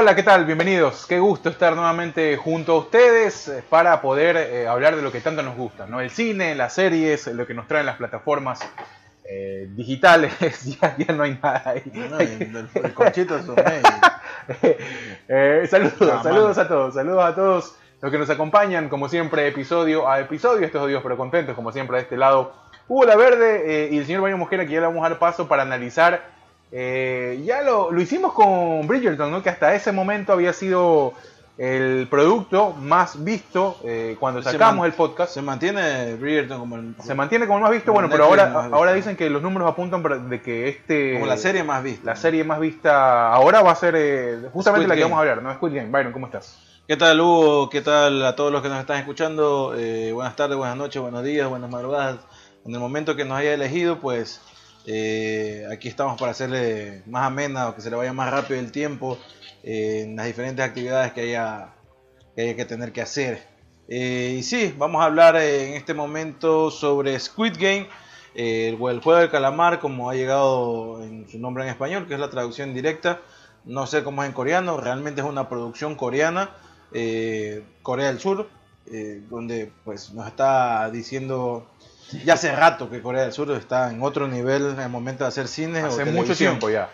Hola, ¿qué tal? Bienvenidos. Qué gusto estar nuevamente junto a ustedes eh, para poder eh, hablar de lo que tanto nos gusta, ¿no? El cine, las series, lo que nos traen las plataformas eh, digitales. ya, ya no hay nada ahí. No, el, el conchito es un. Eh, saludos, saludos a todos, saludos a todos los que nos acompañan, como siempre, episodio a episodio. Estos odios pero contentos, como siempre, de este lado. Hugo La Verde eh, y el señor Baño Mosquera, que ya le vamos a dar paso para analizar. Eh, ya lo, lo hicimos con Bridgerton, ¿no? que hasta ese momento había sido el producto más visto eh, cuando sacamos el podcast. Se mantiene Bridgerton como, el- Se mantiene como el más visto, bueno, pero ahora, ahora dicen que los números apuntan para- de que este como la serie más vista. la serie más vista ahora va a ser eh, justamente Squid la que Game. vamos a hablar, ¿no? Squid Game. Byron, ¿cómo estás? ¿Qué tal Hugo? ¿Qué tal a todos los que nos están escuchando? Eh, buenas tardes, buenas noches, buenos días, buenas madrugadas. En el momento que nos haya elegido, pues eh, aquí estamos para hacerle más amena o que se le vaya más rápido el tiempo eh, en las diferentes actividades que haya que, haya que tener que hacer. Eh, y sí, vamos a hablar en este momento sobre Squid Game, el juego del calamar, como ha llegado en su nombre en español, que es la traducción directa. No sé cómo es en coreano, realmente es una producción coreana, Corea del Sur, donde pues nos está diciendo ya hace rato que Corea del Sur está en otro nivel en el momento de hacer cine. o Hace mucho tiempo ya.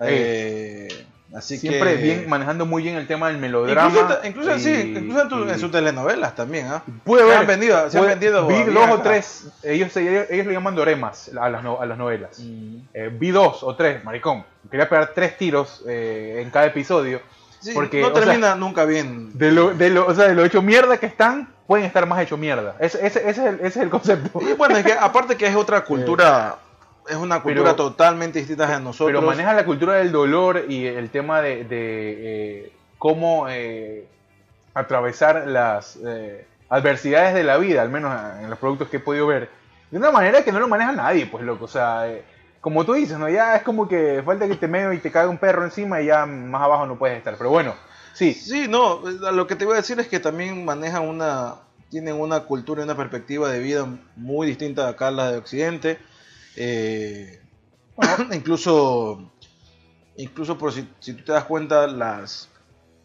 Eh, así Siempre que bien, manejando muy bien el tema del melodrama. Incluso, incluso, y- sí, incluso en, tu- y- en sus telenovelas también, ¿ah? Se ver, han vendido, se han vendido Vi dos o tres, ellos, ellos, ellos le llaman doremas a las, a las novelas. Mm. Eh, vi dos o tres, maricón. Quería pegar tres tiros eh, en cada episodio. Sí, Porque, no sea, termina nunca bien. De lo, de lo, o sea, de lo hecho mierda que están, pueden estar más hecho mierda. Ese, ese, ese es, el, ese es el concepto. Y bueno, es que aparte que es otra cultura, es una cultura Pero- totalmente distinta a nosotros. Pero maneja la cultura del dolor y el tema de, de, eh, cómo eh, atravesar las eh, adversidades de la vida, al menos en los productos que he podido ver, de una manera que no lo maneja nadie, pues loco. O sea, como tú dices, ¿no? Ya es como que falta que te meo y te caiga un perro encima y ya más abajo no puedes estar. Pero bueno, sí. Sí, no, lo que te voy a decir es que también manejan una, tienen una cultura y una perspectiva de vida muy distinta acá a la de Occidente. Eh, incluso, incluso por si, si tú te das cuenta, las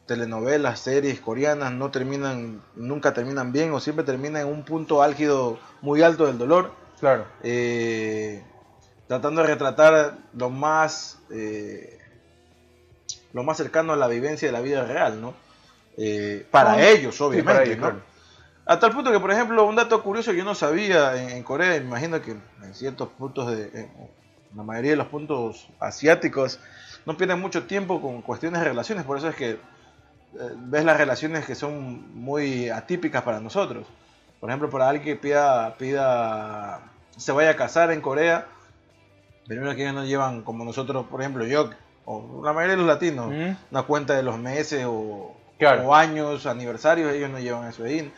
telenovelas, series coreanas no terminan, nunca terminan bien o siempre terminan en un punto álgido muy alto del dolor. Claro. eh, tratando de retratar lo más eh, lo más cercano a la vivencia de la vida real, ¿no? Eh, para Ah, ellos, sí, obviamente, para ellos, ¿no? claro. A tal punto que, por ejemplo, un dato curioso que yo no sabía en, en Corea, me imagino que en ciertos puntos de, en la mayoría de los puntos asiáticos, no pierden mucho tiempo con cuestiones de relaciones, por eso es que eh, ves las relaciones que son muy atípicas para nosotros. Por ejemplo, para alguien que pida, pida se vaya a casar en Corea, primero que ellos no llevan como nosotros, por ejemplo, yo o la mayoría de los latinos, Ujú. una cuenta de los meses o, Claro. o años, aniversarios, ellos no llevan eso ahí.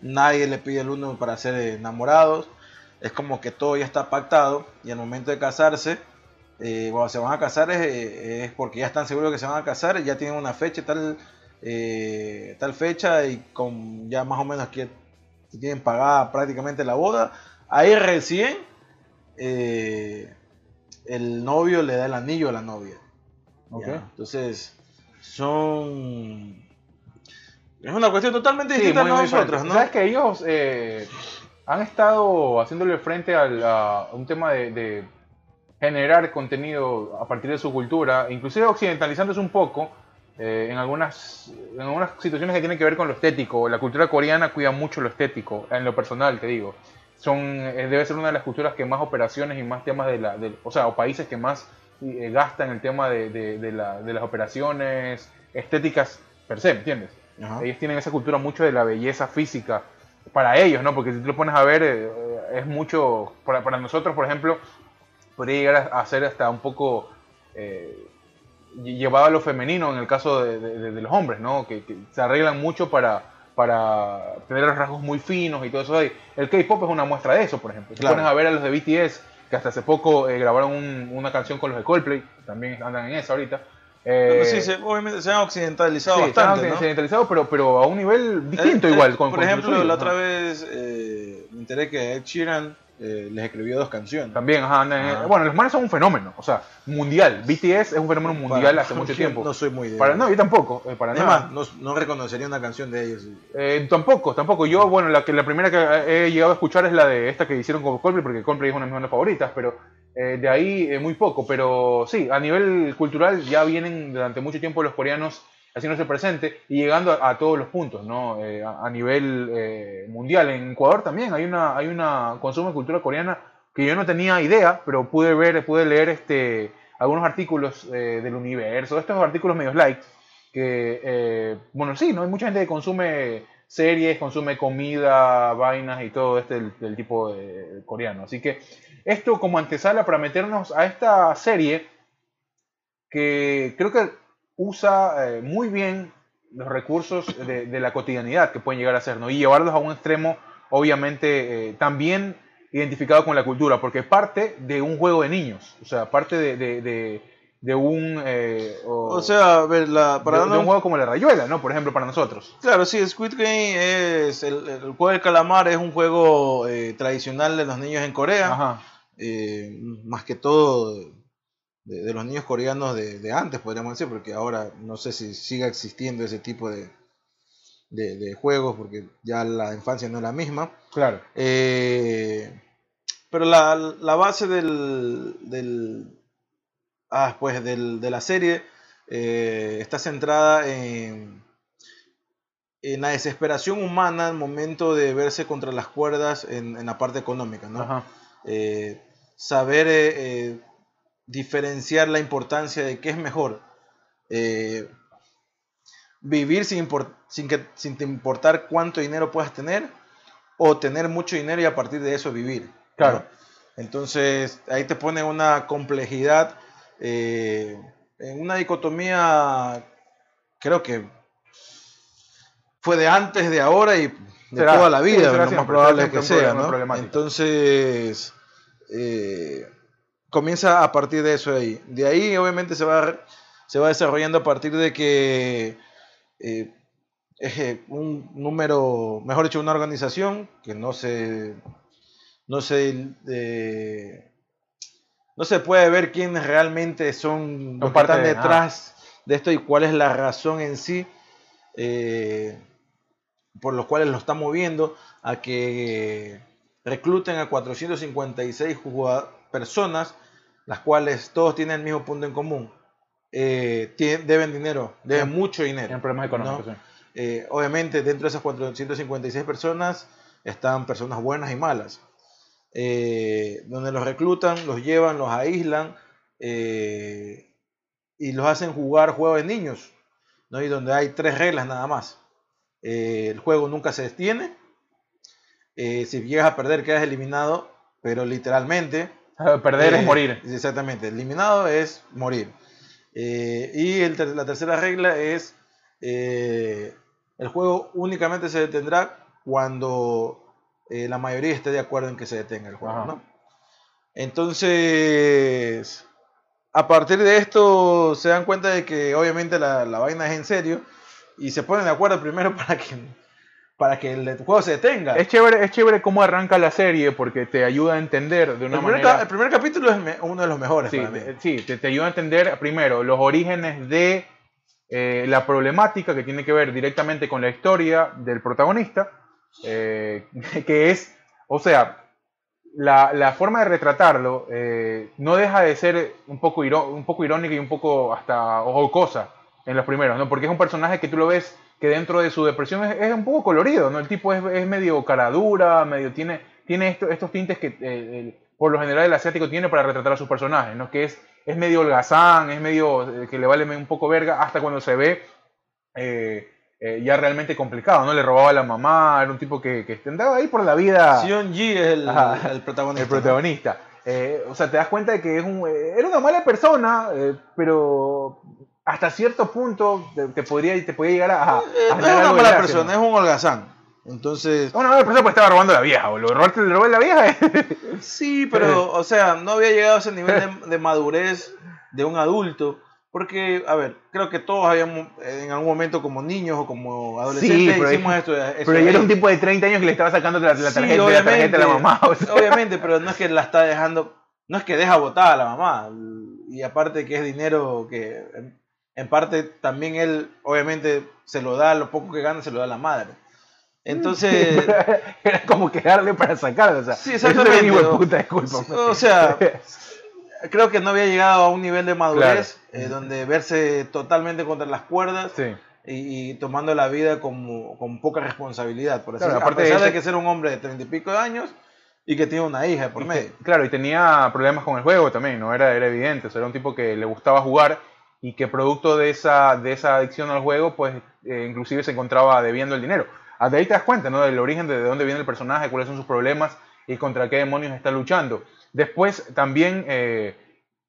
Nadie le pide el uno para ser enamorados. Es como que todo ya está pactado y al momento de casarse, eh, cuando se van a casar es, eh, es porque ya están seguros que se van a casar, ya tienen una fecha, tal, eh, tal fecha y con ya más o menos que tienen pagada prácticamente la boda. Ahí recién eh, el novio le da el anillo a la novia. Ok. Ya, Entonces, son. Es una cuestión totalmente Sí, distinta a nosotros. ¿no? Sabes que ellos eh, han estado haciéndole frente a un tema de, de generar contenido a partir de su cultura, inclusive occidentalizándose un poco eh, en, algunas, en algunas situaciones que tienen que ver con lo estético. La cultura coreana cuida mucho lo estético, en lo personal, te digo. Son, eh, debe ser una de las culturas que más operaciones y más temas de la, de- o sea, o países que más eh, gastan el tema de, de- de la- de las operaciones estéticas per se, ¿me entiendes? Ajá. ellos tienen esa cultura mucho de la belleza física para ellos, ¿no? Porque si tú lo pones a ver, eh, es mucho, para, para nosotros, por ejemplo, podría llegar a, ser hasta un poco eh, lle- llevado a lo femenino en el caso de, los hombres, ¿no? Que, que se arreglan mucho para, para tener rasgos muy finos y todo eso. El K-pop es una muestra de eso, por ejemplo. Si Claro. pones a ver a los de BTS, que hasta hace poco eh, grabaron un- una canción con los de Coldplay, también andan en esa ahorita. Eh, sí, se, obviamente se han occidentalizado Sí, bastante, están ¿no? occidentalizados, pero, pero a un nivel distinto Eh, eh, igual. Con, Por con ejemplo, la ¿no? otra vez eh, me enteré que Ed Sheeran eh, les escribió dos canciones. También, ajá, eh, Bueno, los manes son un fenómeno, o sea, mundial. BTS es un fenómeno mundial hace mucho tiempo. No soy muy de para, No, yo tampoco, eh, para nada. Más, no, reconocería una canción de ellos. tampoco, tampoco. Yo, bueno, la, que, la primera que he llegado a escuchar es la de esta que hicieron con Coldplay, porque Coldplay es una de mis bandas favoritas, pero de ahí muy poco. Pero sí, a nivel cultural ya vienen durante mucho tiempo los coreanos haciéndose presente y llegando a, todos los puntos, ¿no? a, nivel mundial. En Ecuador también hay una, hay una consumo de cultura coreana que yo no tenía idea, pero pude ver, pude leer este, algunos artículos eh, del universo, estos artículos medios like, que, eh, bueno, sí, ¿no? Hay mucha gente que consume series, consume comida, vainas y todo este del, tipo coreano. Así que esto como antesala para meternos a esta serie que creo que usa eh, muy bien los recursos de, de, la cotidianidad que pueden llegar a ser, ¿no? Y llevarlos a un extremo, obviamente, también identificado con la cultura, porque parte de un juego de niños, o sea, parte de, de, de, un... Eh, o, sea, ver, la, para de, un juego como la rayuela, ¿no? Por ejemplo, para nosotros. Claro, sí, Squid Game es... El, el juego del calamar es un juego eh, tradicional de los niños en Corea, eh, más que todo de, los niños coreanos de, antes, podríamos decir, porque ahora no sé si siga existiendo ese tipo de, de, juegos, porque ya la infancia no es la misma. Claro. Eh, pero la, la base del, del, ah, pues del, de la serie eh, está centrada en, en la desesperación humana al momento de verse contra las cuerdas en, en la parte económica. ¿no? Eh, saber eh, diferenciar la importancia de qué es mejor. vivir sin, sin, que, sin importar cuánto dinero puedas tener o tener mucho dinero y a partir de eso vivir. Claro. Entonces, ahí te pone una complejidad, eh, en una dicotomía, creo que fue de antes, de ahora y de toda la vida, lo más probable que sea, ¿no? Entonces, eh, comienza a partir de eso ahí. De ahí, obviamente, se va, se va desarrollando a partir de que eh, un número, mejor dicho, una organización que no se no se, no se puede ver quiénes realmente son los que están detrás de esto y cuál es la razón en sí eh, por los cuales lo están moviendo a que recluten a 456 personas, las cuales todos tienen el mismo punto en común. Eh, deben dinero, deben mucho dinero. En problemas económicos. Eh, obviamente, dentro de esas 456 personas están personas buenas y malas. Eh, donde los reclutan, los llevan, los aíslan eh, y los hacen jugar juegos de niños, ¿no? y donde hay tres reglas nada más. Eh, el juego nunca se detiene, si llegas a perder quedas eliminado, pero literalmente... Perder es morir. Exactamente, eliminado es morir. y la tercera regla es, el juego únicamente se detendrá cuando eh, la mayoría esté de acuerdo en que se detenga el juego. ¿no? Entonces, a partir de esto se dan cuenta de que obviamente la, la, vaina es en serio y se ponen de acuerdo primero para que, para que el juego se detenga. Es chévere, es chévere cómo arranca la serie porque te ayuda a entender de una el manera... el primer capítulo es uno de los mejores. Sí, sí te, te, ayuda a entender primero los orígenes de eh, la problemática que tiene que ver directamente con la historia del protagonista eh, que es, o sea, la, la forma de retratarlo eh, no deja de ser un poco, un poco irónica y un poco hasta jocosa en los primeros, ¿no? Porque es un personaje que tú lo ves que dentro de su depresión es, un poco colorido, ¿no? El tipo es, es medio caradura, medio tiene, tiene estos tintes que eh, por lo general el asiático tiene para retratar a sus personajes, ¿no? Que es, es medio holgazán, es medio que le vale un poco verga hasta cuando se ve eh, ya realmente complicado, ¿no? Le robaba a la mamá, era un tipo que, que andaba ahí por la vida. Sion Ji es el, el protagonista. El protagonista. Eh, o sea, te das cuenta de que es un, eh, era una mala persona, pero hasta cierto punto te, podría, te podría llegar a... a no es una mala persona, es un holgazán. Entonces... Una mala persona pues estaba robando a la vieja, boludo. ¿Robaste le robó a la vieja? sí, pero, o sea, no había llegado a ese nivel de, de madurez de un adulto Porque, a ver, creo que todos habíamos, en algún momento como niños o como adolescentes, pero hicimos es- esto. Pero yo era un tipo de 30 años que le estaba sacando la, la Sí, tarjeta, la tarjeta de la mamá. o sea. Obviamente, pero no es que la está dejando, no es que deja botada a la mamá. Y aparte que es dinero que en, parte también él, obviamente, se lo da, lo poco que gana se lo da a la madre. Entonces, era como que darle para sacarlo. O sea, Sí, exactamente, hijo de puta, discúlpame. o sea, creo que no había llegado a un nivel de madurez Claro. eh, donde verse totalmente contra las cuerdas sí. y, y tomando la vida como, con poca responsabilidad, por Claro, aparte a de pesar de, ese- que ser un hombre de treinta y pico de años y que tiene una hija por medio. claro, y tenía problemas con el juego también, ¿no? Era, era evidente. O sea, era un tipo que le gustaba jugar y que producto de esa, de esa adicción al juego, pues eh, inclusive se encontraba debiendo el dinero. Ah, De ahí te das cuenta, ¿no? Del origen de, de dónde viene el personaje, cuáles son sus problemas y contra qué demonios está luchando. Después también eh,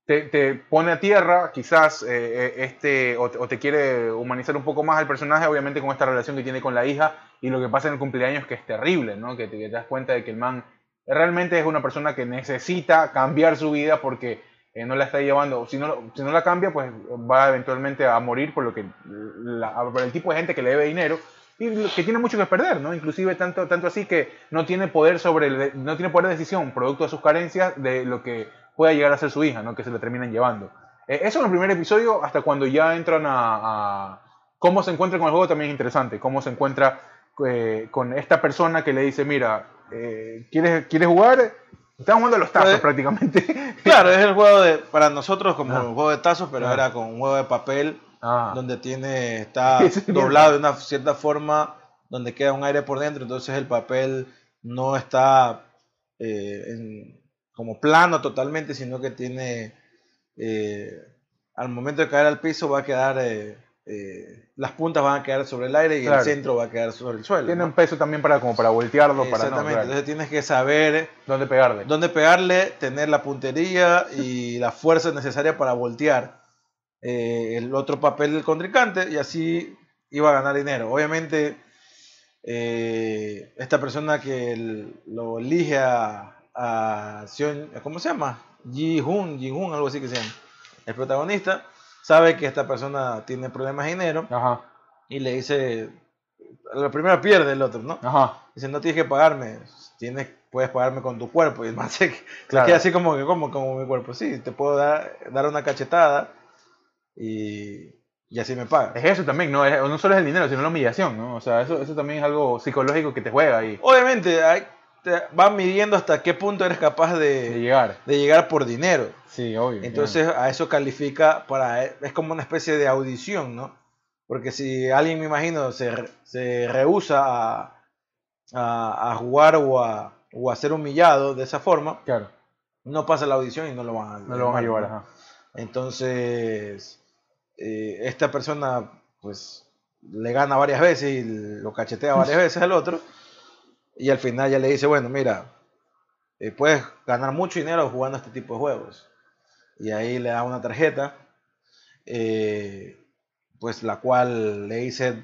te, te pone a tierra, quizás, eh, este, o, o te quiere humanizar un poco más al personaje, obviamente con esta relación que tiene con la hija y lo que pasa en el cumpleaños, que es terrible, ¿no? Te, que te das cuenta de que el man realmente es una persona que necesita cambiar su vida porque eh, no la está llevando, si no, si no la cambia, pues va eventualmente a morir por lo que la- el tipo de gente que le debe dinero y que tiene mucho que perder, ¿no? Inclusive tanto, tanto así que no tiene poder sobre el- no tiene poder de decisión producto de sus carencias de lo que pueda llegar a ser su hija, ¿no? Que se la terminan llevando. Eh, eso en el primer episodio hasta cuando ya entran a, a- cómo se encuentra con el juego también es interesante, cómo se encuentra eh, con esta persona que le dice, mira, eh, ¿quieres, ¿quieres jugar? Están jugando los tazos Pues- prácticamente. Claro, es el juego de, para nosotros como un juego de tazos, pero Ajá. era con un juego de papel Ah, donde tiene, está doblado de una cierta forma, donde queda un aire por dentro, entonces el papel no está eh, en- como plano totalmente, sino que tiene, eh, al momento de caer al piso va a quedar, eh, eh, las puntas van a quedar sobre el aire y Claro. el centro va a quedar sobre el suelo. tiene ¿no? un peso también para como para voltearlo, para no, Exactamente, claro, entonces tienes que saber dónde pegarle. dónde pegarle, tener la puntería y la fuerza necesaria para voltear eh, el otro papel del contrincante y así iba a ganar dinero. Obviamente, eh, esta persona que el- lo elige a, ¿cómo se llama? Ji-Hun, Ji-Hun, algo así que se llama, el protagonista, sabe que esta persona tiene problemas de dinero Ajá, y le dice, la primera pierde el otro, ¿no? ajá. Dice, no tienes que pagarme, tienes, puedes pagarme con tu cuerpo. Y man se, se Claro. queda así como que, como, como mi cuerpo. Sí, te puedo dar, dar una cachetada y, y así me pagas. Es eso también, ¿no? Es- no solo es el dinero, sino la humillación, ¿no? O sea, eso, eso también es algo psicológico que te juega ahí, Obviamente, hay, te van midiendo hasta qué punto eres capaz de de, llegar. de llegar por dinero. Sí, obvio. Entonces, a eso califica para. Es como una especie de audición, ¿no? Porque si alguien, me imagino, se, se rehúsa a, a, a jugar o a, o a ser humillado de esa forma, Claro, no pasa la audición y no lo van a, no lo van a llevar. Entonces, eh, esta persona, pues, le gana varias veces y lo cachetea varias veces al otro. Y al final ya le dice, bueno, mira, eh, puedes ganar mucho dinero jugando este tipo de juegos. Y ahí le da una tarjeta, eh, pues la cual le dice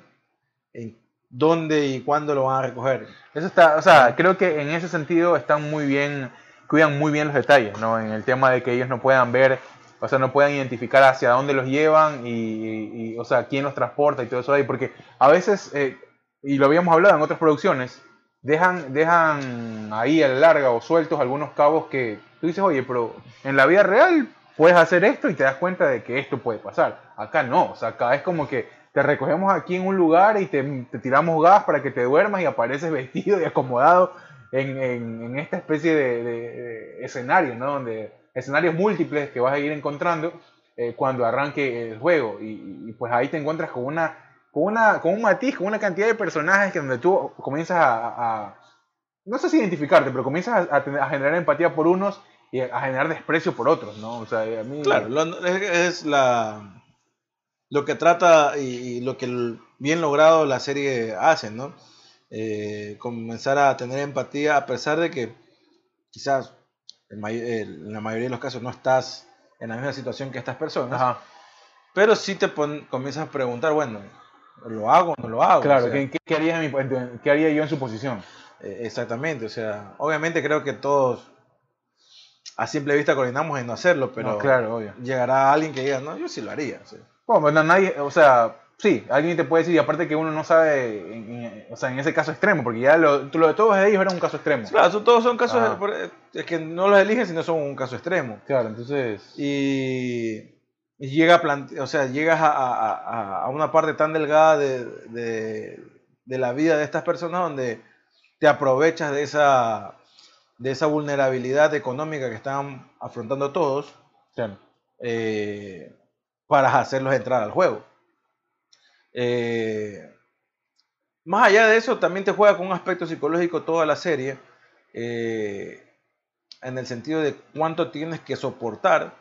dónde y cuándo lo van a recoger. Eso está, o sea, creo que en ese sentido están muy bien, cuidan muy bien los detalles, ¿no? En el tema de que ellos no puedan ver, o sea, no puedan identificar hacia dónde los llevan y, o sea, quién los transporta y todo eso ahí, porque a veces, eh, y lo habíamos hablado en otras producciones, dejan, dejan ahí a la larga o sueltos algunos cabos que tú dices, oye, pero en la vida real puedes hacer esto y te das cuenta de que esto puede pasar. Acá no, o sea, acá es como que te recogemos aquí en un lugar y te, tiramos gas para que te duermas y apareces vestido y acomodado en, en- en esta especie de, de- escenario, ¿no? Donde, escenarios múltiples que vas a ir encontrando eh, cuando arranque el juego. Y- y, pues ahí te encuentras con una, con una, con un matiz, con una cantidad de personajes que donde tú comienzas a, a- no sé si identificarte, pero comienzas a, a tener- a generar empatía por unos y a, a generar desprecio por otros, ¿no? O sea, a mí... Claro, lo- es, la lo que trata y, y lo que bien logrado la serie hace, ¿no? Eh, comenzar a tener empatía a pesar de que quizás en, la mayoría de los casos no estás en la misma situación que estas personas, Ajá. pero sí te pon- comienzas a preguntar, bueno, ¿lo hago o no lo hago? Claro, O sea, ¿qué, qué- en mi- qué haría yo en su posición? eh, exactamente, o sea, obviamente creo que todos a simple vista coordinamos en no hacerlo, pero No, claro, obvio. llegará alguien que diga, no, yo sí lo haría. sí". Bueno, pues, no, nadie, o sea, sí, alguien te puede decir, y aparte que uno no sabe, en- en- o sea, en ese caso extremo, porque ya lo, lo de todos ellos era un caso extremo. Claro, todos son casos, Ajá. por- es que no los eligen, sino son un caso extremo. Claro, entonces, y llega a plante- o sea, llegas a, a- a- a una parte tan delgada de, de- de la vida de estas personas donde te aprovechas de esa, de esa vulnerabilidad económica que están afrontando todos claro. eh, para hacerlos entrar al juego. Eh, más allá de eso, también te juega con un aspecto psicológico toda la serie, eh, en el sentido de cuánto tienes que soportar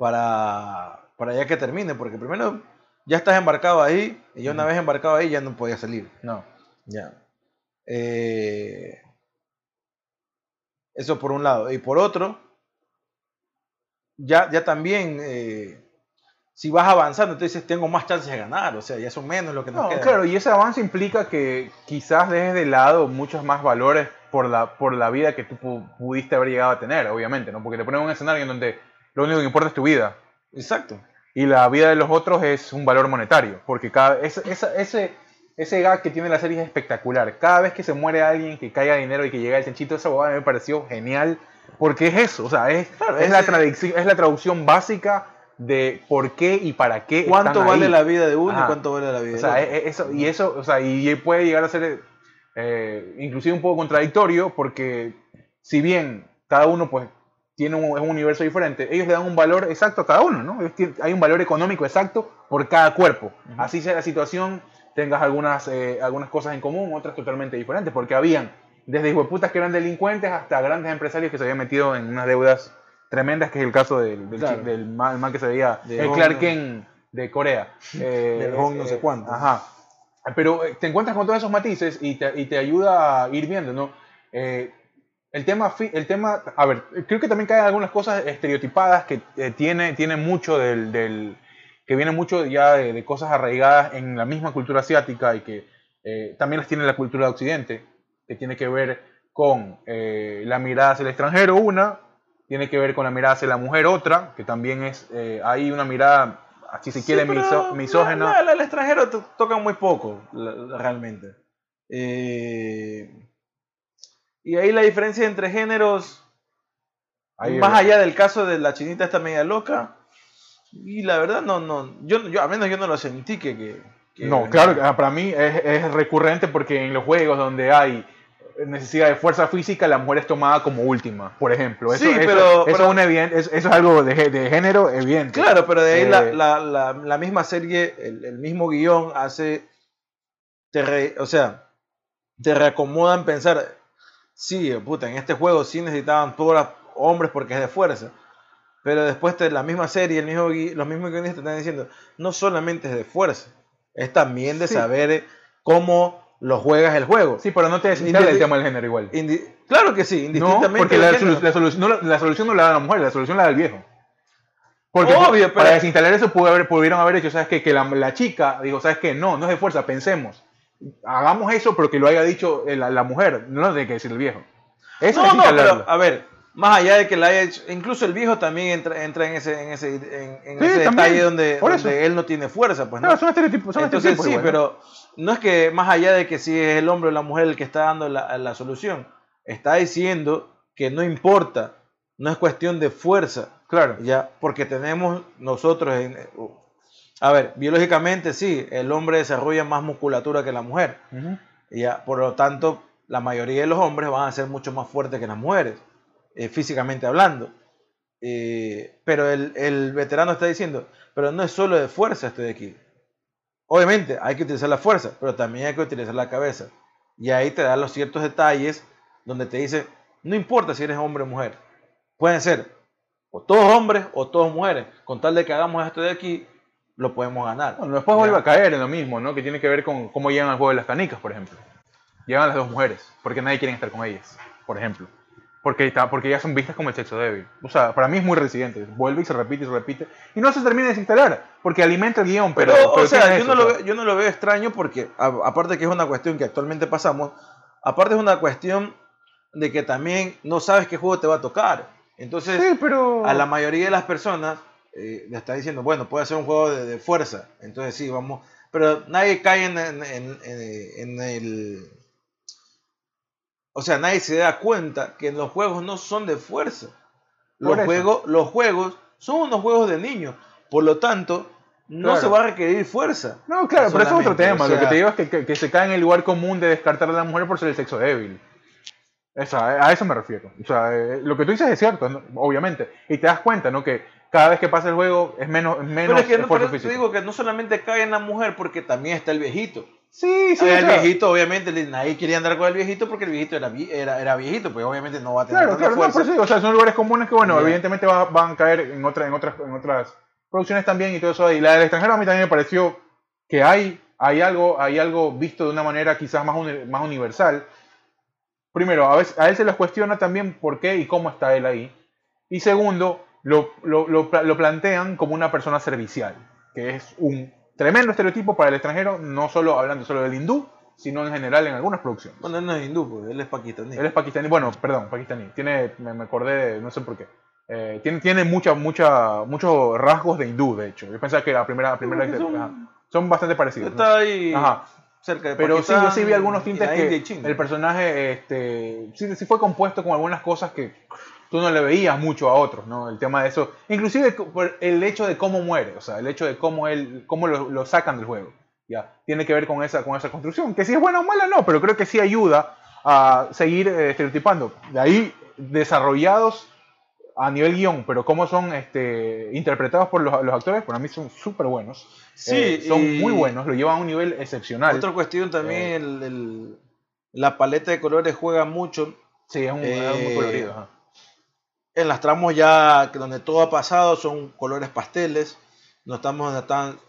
para, para ya que termine, porque primero ya estás embarcado ahí, y ya una vez embarcado ahí ya no podías salir. No. Ya. Eh, eso por un lado. Y por otro, ya, ya también, eh, si vas avanzando, dices, tengo más chances de ganar. O sea, ya son menos lo que nos No, queda. claro, y ese avance implica que quizás dejes de lado muchos más valores por la, por la vida que tú pu- pudiste haber llegado a tener, obviamente, ¿no? Porque te ponen en un escenario en donde lo único que importa es tu vida. Exacto. Y la vida de los otros es un valor monetario. Porque cada, esa- ese, ese gag que tiene la serie es espectacular. Cada vez que se muere alguien, que caiga dinero y que llega el chanchito, esa bobada me pareció genial. Porque es eso, o sea, es, Claro, es, la traducción, es la traducción básica de por qué y para qué. ¿Cuánto están vale ahí. la vida de uno Ajá. y cuánto vale la vida O de sea, otro? e- e- eso, y eso, o sea, y puede llegar a ser eh, inclusive un poco contradictorio porque si bien cada uno pues tiene un, es un universo diferente, ellos le dan un valor exacto a cada uno, ¿no? Tienen- hay un valor económico exacto por cada cuerpo. Así sea la situación, tengas algunas, eh, algunas cosas en común, otras totalmente diferentes, porque habían desde hijueputas que eran delincuentes hasta grandes empresarios que se habían metido en unas deudas tremendas, que es el caso del, del, Claro. del man, man que se veía, De el Hong- Clark Kent de Corea. Eh, Del Hong no sé cuánto. Ajá. Pero eh, te encuentras con todos esos matices y te, y te ayuda a ir viendo, ¿no? Eh, el tema, el tema, a ver, creo que también caen algunas cosas estereotipadas que eh, tiene, tiene mucho del, del- que viene mucho ya de, de cosas arraigadas en la misma cultura asiática y que eh, también las tiene la cultura de Occidente, que tiene que ver con eh, la mirada hacia el extranjero, una, tiene que ver con la mirada hacia la mujer, otra, que también es, eh, hay una mirada, si se quiere, Sí, miso- misógena. la- la- el extranjero to- toca muy poco, la- la- realmente. Eh, y ahí la diferencia entre géneros, Ahí- más allá del caso de la chinita esta media loca, y la verdad no, no, yo, yo al menos yo no lo sentí que... que- que- No, claro, ah, para mí es, es recurrente porque en los juegos donde hay necesidad de fuerza física, la mujer es tomada como última, por ejemplo. Eso, Sí, eso- pero- eso, pero- es, eso, es algo de, de género evidente. Claro, pero de ahí la, Eh, la, la, la misma serie, el, el mismo guion hace, te re- o sea, te reacomodan pensar, sí, puta, en este juego sí necesitaban todos hombres porque es de fuerza, pero después te, la misma serie, el mismo, los mismos guionistas están diciendo, no solamente es de fuerza, es también de Sí. saber cómo lo juegas el juego. Sí, pero no te desinstala el tema del género igual. Claro que sí, No, indistintamente. porque del la, género. solu- la solución, no, la- la solución no la da la mujer, la solución la da el viejo. Porque Obvio, para pero- desinstalar eso pudieron haber hecho, ¿sabes qué? Que la, la chica dijo, ¿sabes qué? No, no es de fuerza, pensemos. Hagamos eso, pero que lo haya dicho eh, la, la mujer, no lo tiene que decir el viejo. Eso No, es no, pero a ver, más allá de que la haya hecho, incluso el viejo también entra, entra en ese, en ese, en, en Sí, ese también, detalle donde, él no tiene fuerza, pues Claro, no. son estereotipos. Son Entonces estereotipos sí, igual, ¿no? pero no es que más allá de que si es el hombre o la mujer el que está dando la, la solución, está diciendo que no importa, no es cuestión de fuerza, Claro. ya, porque tenemos nosotros, en, a ver, biológicamente sí, el hombre desarrolla más musculatura que la mujer. Ujú. Ya, por lo tanto, la mayoría de los hombres van a ser mucho más fuertes que las mujeres, eh, físicamente hablando. Eh, pero el, el veterano está diciendo, pero no es solo de fuerza este de aquí. Obviamente hay que utilizar la fuerza, pero también hay que utilizar la cabeza. Y ahí te da los ciertos detalles donde te dice, no importa si eres hombre o mujer. Pueden ser o todos hombres o todas mujeres. Con tal de que hagamos esto de aquí, lo podemos ganar. Bueno, después vuelve a caer en lo mismo, ¿no? Que tiene que ver con cómo llegan al juego de las canicas, por ejemplo. Llegan las dos mujeres, porque nadie quiere estar con ellas, por ejemplo. Porque, está, porque ellas son vistas como el sexo débil. O sea, para mí es muy residente. Vuelve y se repite y se repite. Y no se termina de desinstalar, porque alimenta el guion. Pero, Pero, pero o sea, yo eso, no, lo veo, yo no lo veo extraño porque, a- aparte que es una cuestión que actualmente pasamos, aparte es una cuestión de que también no sabes qué juego te va a tocar. Entonces, Sí, pero. a la mayoría de las personas eh, le está diciendo, bueno, puede ser un juego de, de fuerza. Entonces sí, vamos. Pero nadie cae en, en- en- el... O sea, nadie se da cuenta que los juegos no son de fuerza. Los juegos, los juegos son unos juegos de niños. Por lo tanto, no Claro. se va a requerir fuerza. No, claro, pero eso es otro tema. o Lo que te digo es que, que- que se cae en el lugar común de descartar a la mujer por ser el sexo débil. Esa- a eso me refiero. O sea, eh, lo que tú dices es cierto, obviamente. Y te das cuenta, ¿no? Que cada vez que pasa el juego es menos, es menos Pero es que no, esfuerzo eso te físico. digo que no solamente cae en la mujer, porque también está el viejito. Sí, sí, el viejito, obviamente, nadie quería andar con el viejito porque el viejito era, era, era viejito, pues obviamente no va a tener Claro, claro, no, fuerza. por eso digo, o sea, son lugares comunes que, bueno, evidentemente va- van a caer en, otra, en, otras, en otras producciones también y todo eso. Y la del extranjero a mí también me pareció que hay, hay, algo, hay algo visto de una manera quizás más, uni- más universal. Primero, a, veces, a él se les cuestiona también por qué y cómo está él ahí. Y segundo, lo, lo, lo, lo plantean como una persona servicial, que es un tremendo estereotipo para el extranjero, no solo hablando solo del hindú, sino en general en algunas producciones. Bueno, él no es hindú, pues, él es pakistaní. Él es pakistaní, bueno, perdón, pakistaní. Tiene, me, me acordé, no sé por qué. Eh, tiene tiene mucha, mucha, muchos rasgos de hindú, de hecho. Yo pensaba que la primera, la primera Porque son- ajá. son bastante parecidos. Está ahí Ajá. cerca de Pero sí, Pakistán, yo sí vi algunos tintes que el personaje este, sí, sí fue compuesto con algunas cosas que tú no le veías mucho a otros, ¿no? El tema de eso, inclusive por el hecho de cómo muere, o sea, el hecho de cómo él, cómo lo, lo sacan del juego, ya, tiene que ver con esa, con esa construcción, que si es buena o mala no, pero creo que sí ayuda a seguir eh, estereotipando. De ahí desarrollados a nivel guion, pero cómo son este, interpretados por los, los actores, para mí son súper buenos. Sí, Eh, son muy buenos, lo llevan a un nivel excepcional. Otra cuestión también, Eh. el- el- la paleta de colores juega mucho. Sí, es un, es muy colorido. ajá. En las tramos ya donde todo ha pasado son colores pasteles. No estamos donde están.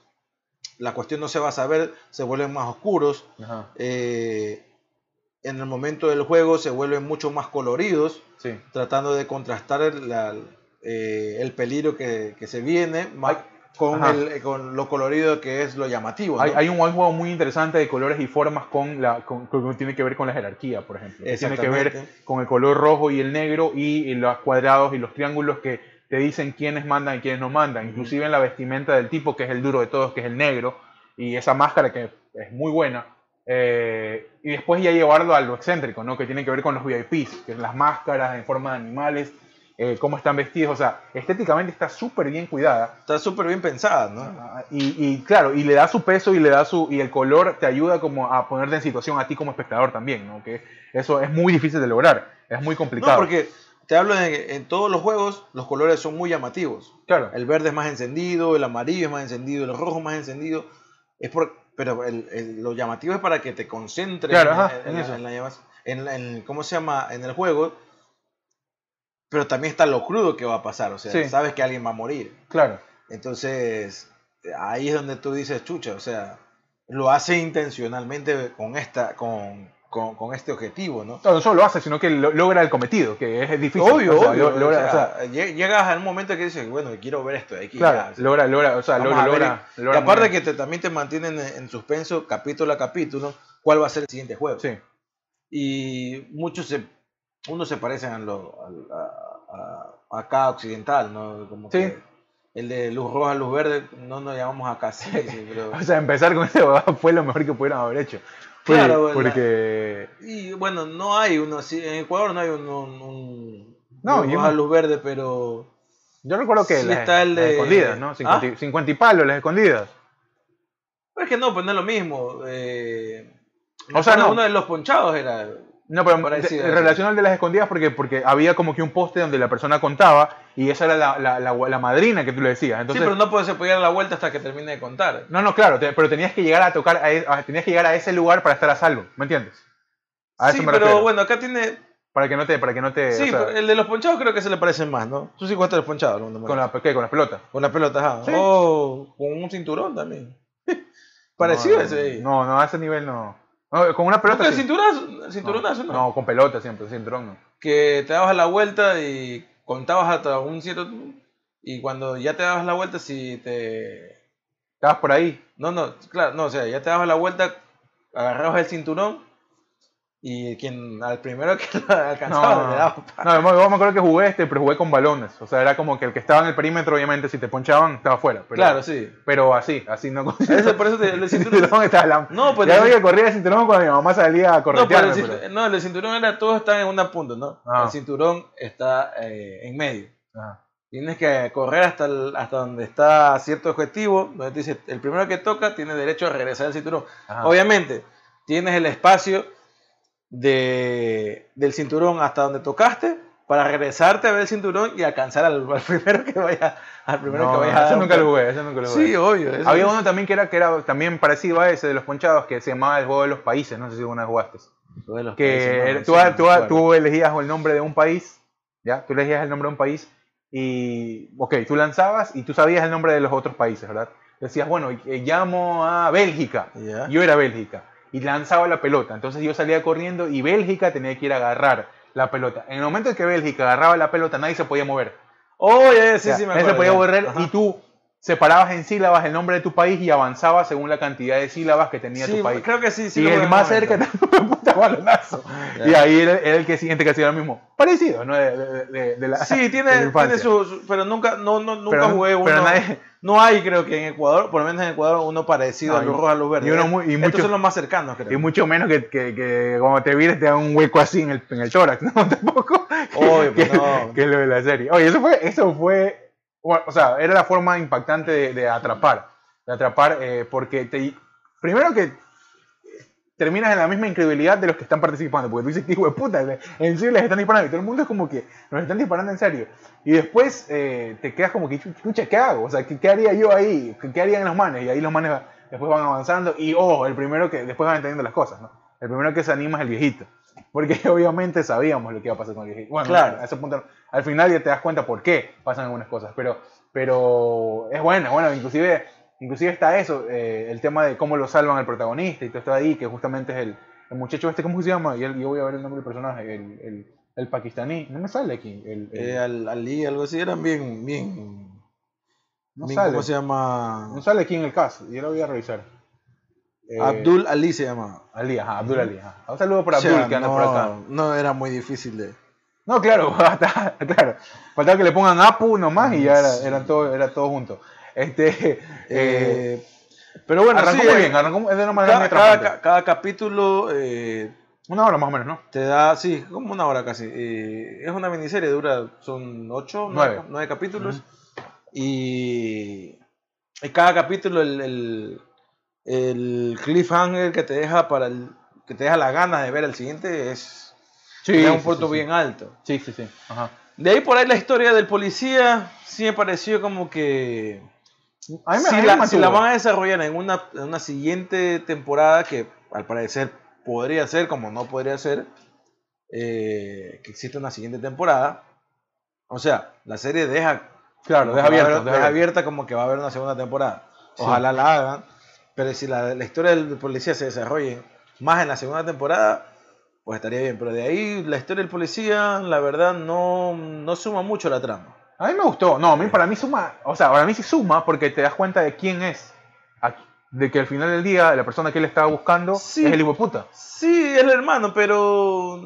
La cuestión no se va a saber, se vuelven más oscuros. Eh, en el momento del juego se vuelven mucho más coloridos, sí. tratando de contrastar el, la- eh, el peligro que, que se viene con, el- con lo colorido que es lo llamativo. ¿no? Hay, hay un juego muy interesante de colores y formas con la con, con- tiene que ver con la jerarquía, por ejemplo. Que Tiene que ver con el color rojo y el negro y, y los cuadrados y los triángulos que te dicen quiénes mandan y quiénes no mandan. Inclusive en la vestimenta del tipo, que es el duro de todos, que es el negro, y esa máscara que es muy buena. Eh, y después ya llevarlo a lo excéntrico, ¿no? Que tiene que ver con los VIPs, que es las máscaras en forma de animales, eh, cómo están vestidos. O sea, estéticamente está súper bien cuidada. Está súper bien pensada, ¿no? Ah, Y, y claro, y le da su peso y le da su y el color te ayuda como a ponerte en situación a ti como espectador también, ¿no? Que eso es muy difícil de lograr, es muy No, complicado. porque te hablo de en todos los juegos los colores son muy llamativos. claro, El verde es más encendido, el amarillo es más encendido, el rojo es más encendido. Es por, pero el- el- lo llamativo es para que te concentres Claro, en, ajá, en- en eso. la- en la- en- ¿cómo se llama? En el juego. Pero también está lo crudo que va a pasar, o sea, Sí. sabes que alguien va a morir. claro. Entonces, ahí es donde tú dices, chucha, o sea, lo hace intencionalmente con esta con, con, con este objetivo, ¿no? No, no solo lo hace, sino que lo- logra el cometido, que es difícil. Obvio, O sea, obvio. lo- logra- o o sea, sea, lle- llegas al momento que dices, bueno, quiero ver esto de aquí. claro, o sea, logra, logra, o sea, logra, a ver. logra, y logra aparte que te, también te mantienen en, en suspenso capítulo a capítulo cuál va a ser el siguiente juego. Sí, Y muchos se, unos se parecen a, lo, a, a- a- acá occidental, ¿no? Como Sí. que el de luz roja, luz verde, no nos llamamos acá sí, sí, pero... o sea, empezar con este fue lo mejor que pudieron haber hecho. Fue- Claro, la- porque Y bueno, no hay uno así, en Ecuador no hay un, un, un No, luz yo roja, no- luz verde, pero... yo recuerdo que Sí las, está el las de- escondidas, ¿no? 50, y- ¿Ah? 50 y palos, las escondidas. Es que no, pues no es lo mismo. Eh, O sea, uno- no. Uno de los ponchados era... No, pero Parecido, sí. relacionado al de las escondidas porque, porque había como que un poste donde la persona contaba y esa era la, la, la- la madrina que tú le decías. Entonces, sí, pero no puede, se podía dar la vuelta hasta que termine de contar. no, no, claro, te- pero tenías que llegar a tocar, a, e- a- tenías que llegar a ese lugar para estar a salvo, ¿me entiendes? A sí, eso me pero refiero. bueno, acá tiene... Para que no te, para que no te, Sí, o sea, pero el de los ponchados creo que se le parecen más, ¿no? Tú sí jugaste los ponchados. ¿no? con la, ¿qué? con las pelotas. Con la pelota, ajá. Sí. O con un cinturón también. Parecido no, ese. No, no, a ese nivel no. No, con una pelota ¿Nunca el sí. cinturonazo? el cinturonazo, no. No, con pelota siempre, cinturón no. Que te dabas la vuelta y contabas hasta un cierto... Y cuando ya te dabas la vuelta, si te... Estabas por ahí. No, no, claro, no, o sea, ya te dabas la vuelta, agarrabas el cinturón Y quien al primero que lo alcanzaba No, le daba. no, yo me- yo me acuerdo que jugué este, pero jugué con balones. O sea, era como que el que estaba en el perímetro, obviamente, si te ponchaban, estaba fuera. Pero, claro, sí. Pero así, así no Ese, por eso te, el el cinturón. cinturón estaba la... No, pues ya el- había que correr el cinturón cuando mi mamá salía a No, pero corretearme. el, pero- cintu- no, el cinturón era todos están en una punta, ¿no? Ah. El cinturón está eh, en medio. Ajá. Tienes que correr hasta, el- hasta donde está cierto objetivo, donde te dice el primero que toca tiene derecho a regresar al cinturón. Obviamente, tienes el espacio de, del cinturón hasta donde tocaste para regresarte a ver el cinturón y alcanzar al, al primero que vaya al primero No, que vaya dar. nunca lo jugué, ese nunca lo jugué. Sí, obvio. eso Había es- uno también que era, que era también parecido a ese de los ponchados, que se llamaba el juego de los países, no sé si alguna vez jugaste. de los países, Que no, sí, tú, no tú- tú elegías el nombre de un país, ¿ya? Tú elegías el nombre de un país y, ok, tú lanzabas y tú sabías el nombre de los otros países, ¿verdad? Decías, bueno, eh, llamo a Bélgica. Ya. Yo era Bélgica y lanzaba la pelota. Entonces yo salía corriendo y Bélgica tenía que ir a agarrar la pelota. En el momento en que Bélgica agarraba la pelota, nadie se podía mover. Oh, ya, sí, sí, me nadie acuerdo. se podía mover Ajá. y tú separabas en sílabas el nombre de tu país y avanzabas según la cantidad de sílabas que tenía Sí, tu país. creo que sí, sí. y el más cerca puta balonazo. Y ahí era, era el que siguiente que hacía lo mismo. Parecido, ¿no? De, de- de- de la, Sí, tiene, tiene su, su- Pero nunca, no, no, nunca Pero- jugué uno. pero nadie- No hay, creo que en Ecuador, por lo menos en Ecuador, uno parecido No, a los y- rojos a los verdes. y uno muy- y Estos mucho- son los más cercanos, creo. Y mucho menos que, que, que cuando te vires te da un hueco así en el, en el tórax, ¿no? Tampoco. Obvio, que, pues no. que es lo de la serie. Oye, eso fue, eso fue, o sea, era la forma impactante de, de atrapar, de atrapar, eh, porque te, primero que terminas en la misma incredulidad de los que están participando, porque tú dices, hijo de puta, en serio les están disparando, y todo el mundo es como que nos están disparando en serio. Y después eh, te quedas como que, chucha, ¿qué hago? O sea, ¿qué, qué haría yo ahí? ¿Qué, harían los manes? Y ahí los manes después van avanzando, y ojo, el primero que después van entendiendo las cosas, ¿no? El primero que se anima es el viejito. Porque obviamente sabíamos lo que iba a pasar con el viejito. Bueno, Claro. a ese punto, al final ya te das cuenta por qué pasan algunas cosas, pero, pero es bueno, bueno, inclusive, inclusive está eso, eh, el tema de cómo lo salvan al protagonista y todo está ahí, que justamente es el, el muchacho este, ¿cómo se llama? Y él- yo voy a ver el nombre del personaje, el, el, el pakistaní, no me sale aquí, el, el- Eh, al, Ali, algo así, eran bien, bien. no bien, sale, ¿Cómo se llama? no sale aquí en el caso, yo lo voy a revisar. Eh, Abdul Ali se llama. Ali, ajá, Abdul Ali, ajá. Un saludo para O sea, Abdul que anda no, por acá. No era muy difícil de. No, claro, hasta- claro. Faltaba que le pongan Apu nomás y ya era, Sí. era todo, era todo junto. Este, eh, Eh, pero bueno, arrancó sí, muy eh, bien, arrancó es de una manera muy cada, cada, cada capítulo eh, Una hora más o menos, ¿no? te da, sí, como una hora casi. Eh, es una miniserie, dura, son ocho, nueve, Nueve. capítulos. Y en cada capítulo el, el, el cliffhanger que te deja para el, que te deja la gana de ver el siguiente es, es un punto sí, bien alto. Sí, sí, sí. Ajá. De ahí por ahí la historia del policía sí me pareció como que A mí me, a si, me la, si la van a desarrollar en una, en una siguiente temporada, que al parecer podría ser, como no podría ser, eh, que existe una siguiente temporada. O sea, la serie deja, Claro, deja que va a abierto. haber- deja abierta como que va a haber una segunda temporada. Sí. Ojalá la hagan, pero si la, la historia del policía se desarrolle más en la segunda temporada, pues estaría bien. Pero de ahí la historia del policía, la verdad, no, no suma mucho la trama. A mí me gustó. No, a mí, para mí suma, o sea, para mí sí suma porque te das cuenta de quién es. De que al final del día la persona que él estaba buscando Sí. es el hijo de puta. Sí, es el hermano, pero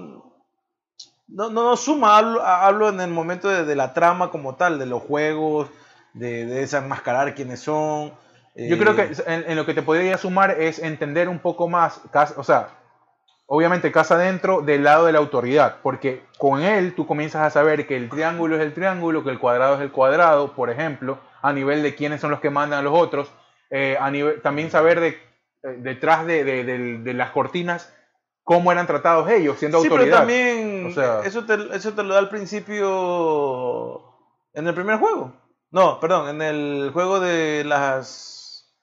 no, no, no suma, hablo, hablo en el momento de, de la trama como tal, de los juegos, de, de desenmascarar quiénes son. Yo eh, creo que en, en lo que te podría sumar es entender un poco más, o sea, obviamente casa adentro del lado de la autoridad, porque con él tú comienzas a saber que el triángulo es el triángulo, que el cuadrado es el cuadrado, por ejemplo, a nivel de quiénes son los que mandan a los otros, eh, a nivel, también saber de, eh, detrás de, de- de- de las cortinas cómo eran tratados ellos, siendo Sí, pero autoridad. también O sea- eso, te, eso te lo da al principio en el primer juego. No, perdón, en el juego de las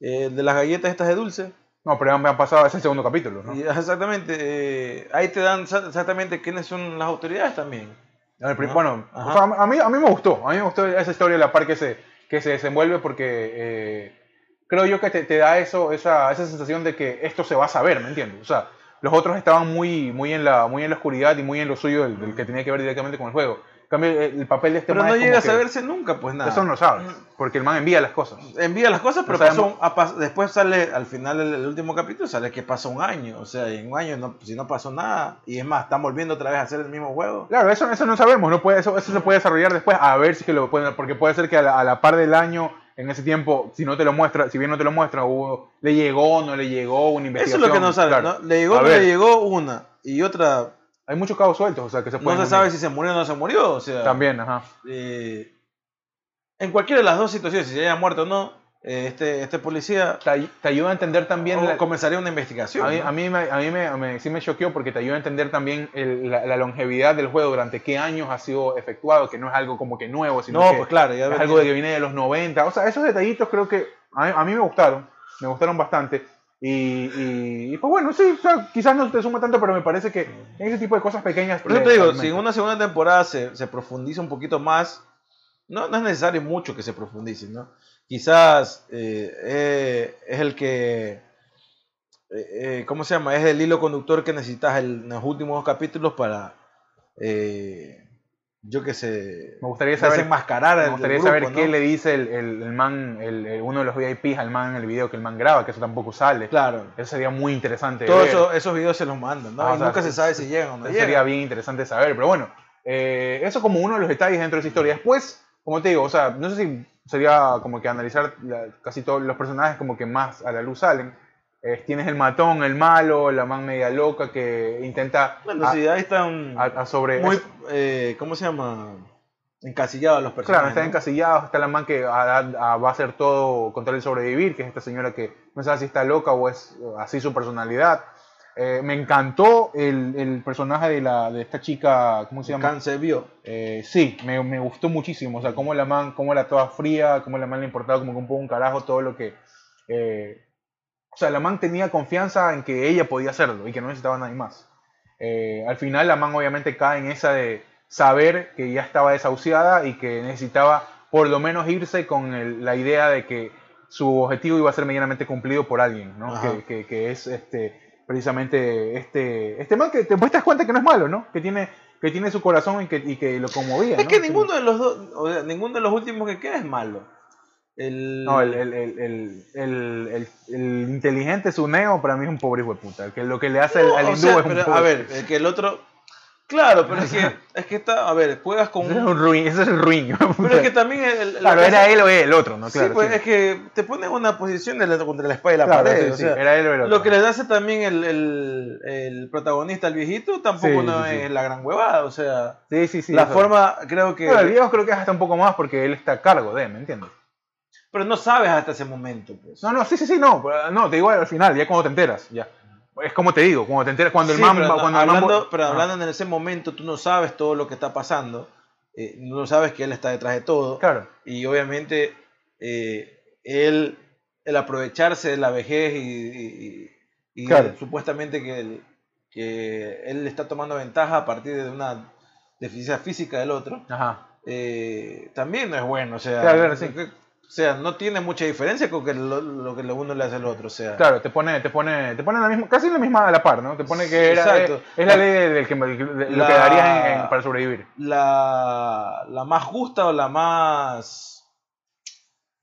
eh, de las galletas estas de dulce. No, pero ya me han pasado, es el segundo capítulo, ¿no? Y exactamente, eh, ahí te dan exactamente quiénes son las autoridades también. El prim-. Bueno, o sea, a, mí, a mí me gustó, a mí me gustó esa historia de la par que se, que se desenvuelve porque eh, creo yo que te, te da eso, esa, esa sensación de que esto se va a saber, ¿me entiendes? O sea, los otros estaban muy, muy, en, la, muy en la oscuridad y muy en lo suyo del, del que tenía que ver directamente con el juego. Cambio, el, el papel de este Pero man no es llega a que- saberse nunca, pues nada. Eso no lo sabes, porque el man envía las cosas. Envía las cosas, pero No pas- después sale, al final del del último capítulo, sale que pasa un año. O sea, y en un año, no, si no pasó nada, y es más, están volviendo otra vez a hacer el mismo juego. Claro, eso, eso no sabemos, no puede, eso, eso se puede desarrollar después a ver si que lo pueden, porque puede ser que a la, a la par del año, en ese tiempo, si no te lo muestra, si bien no te lo muestra, hubo, le llegó, no le llegó, una Eso investigación. es lo que no claro. ¿no? Le llegó, A no ver, le llegó una, y otra, Hay muchos cabos sueltos, o sea, que se no pueden se unir. sabe si se murió o no se murió. O sea, También, ajá. eh, en cualquiera de las dos situaciones, si se haya muerto o no, eh, este, este policía Te, te ayuda a entender también... la- comenzaría una investigación. a mí, ¿no? a mí, me, a mí me, me- sí me choqueó porque te ayuda a entender también el- la, la longevidad del juego, durante qué años ha sido efectuado, que no es algo como que nuevo, sino no, que pues claro, ya es algo de que viene de los 90. O sea, esos detallitos creo que a mí, a mí me gustaron, me gustaron bastante. Y, y- y, pues bueno, sí, o sea, quizás no te suma tanto, pero me parece que en ese tipo de cosas pequeñas... Por eso le- te digo, si en una segunda temporada se, se profundiza un poquito más, no, no es necesario mucho que se profundice, ¿no? Quizás eh, eh, es el que, eh, ¿cómo se llama? Es el hilo conductor que necesitas en los últimos dos capítulos para, yo qué sé, Me gustaría saber, desenmascarar me gustaría grupo, saber ¿no? qué le dice el, el- el man, el, uno de los VIPs al man en el video que el man graba, que eso tampoco sale. Claro. Eso sería muy interesante. Todos eso- esos videos se los mandan, ¿no? Ah, y o sea, nunca se sabe si llegan o no Eso llegan. sería bien interesante saber, pero bueno, eh, eso como uno de los detalles dentro de esa historia. Después, como te digo, o sea, no sé si sería como que analizar la- casi todos los personajes como que más a la luz salen. Eh, tienes el matón, el malo, la man media loca que intenta Bueno, a, sí, ahí están a- a sobre... muy, eh, ¿cómo se llama? Encasillados los personajes. Claro, están ¿no? encasillados, está la man que a- va a hacer todo con tal de sobrevivir, que es esta señora que no sabe si está loca o es así su personalidad. Eh, me encantó el, el personaje de, la, de esta chica, ¿cómo se llama? Can se vio. Eh, sí, me, me gustó muchísimo. O sea, cómo la man, cómo era toda fría, cómo la man le importaba como que un poco un carajo todo lo que. eh, o sea, la man tenía confianza en que ella podía hacerlo y que no necesitaba nadie más. Eh, al final, la man obviamente cae en esa de saber que ya estaba desahuciada y que necesitaba por lo menos irse con el- la idea de que su objetivo iba a ser medianamente cumplido por alguien, ¿no? Que, que- que es este precisamente este este man que te, pues te das cuenta que no es malo, ¿no? Que tiene que tiene su corazón y que, y que lo conmovía. Es ¿no? que Sí. ninguno de los dos, o sea, ninguno de los últimos que queda es malo. El, No, el, el, el, el, el, el- el inteligente Suneo para mí es un pobre hijo de puta. Que lo que le hace al- No, al o hindú sea, es un pero, pobre. a ver, es que el otro, claro, pero es que, es que está, a ver, juegas con Ese es un, un ruin, ese es el ruin. pero es que también el, el- claro, era él o el otro, ¿no? sí, Claro, pues sí. es que te pone en una posición de la- contra la espalda y la Claro, pared, sí, o sí, sea, era él o el otro. lo que les hace también el, el, el protagonista, el viejito, tampoco Sí, no sí, sí. es la gran huevada, o sea, Sí, sí, sí. la eso. forma, creo que, Claro, el viejo creo que es hasta un poco más porque él está a cargo de, ¿me entiendes? Pero no sabes hasta ese momento, pues. No, no, sí, sí, sí, no. pero, No, te digo al final, ya cuando te enteras, ya. Es como te digo, cuando te enteras, cuando el Sí, man pero, cuando el hablando, pero Ah. hablando en ese momento, tú no sabes todo lo que está pasando, eh, no sabes que él está detrás de todo, Claro. y obviamente eh, él, el aprovecharse de la vejez y, y- y Claro. supuestamente que él, que él está tomando ventaja a partir de una deficiencia física del otro, Ajá. eh, también no es bueno, o sea, Claro, claro, sí. O sea, no tiene mucha diferencia con que lo, lo que uno le hace al otro, o sea, Claro, te pone, te pone, te pone la misma, casi la misma a la par, ¿no? Te pone que era, Exacto. es, es la ley del, que, de lo La- que darías en- en- para sobrevivir. la, la más justa o la más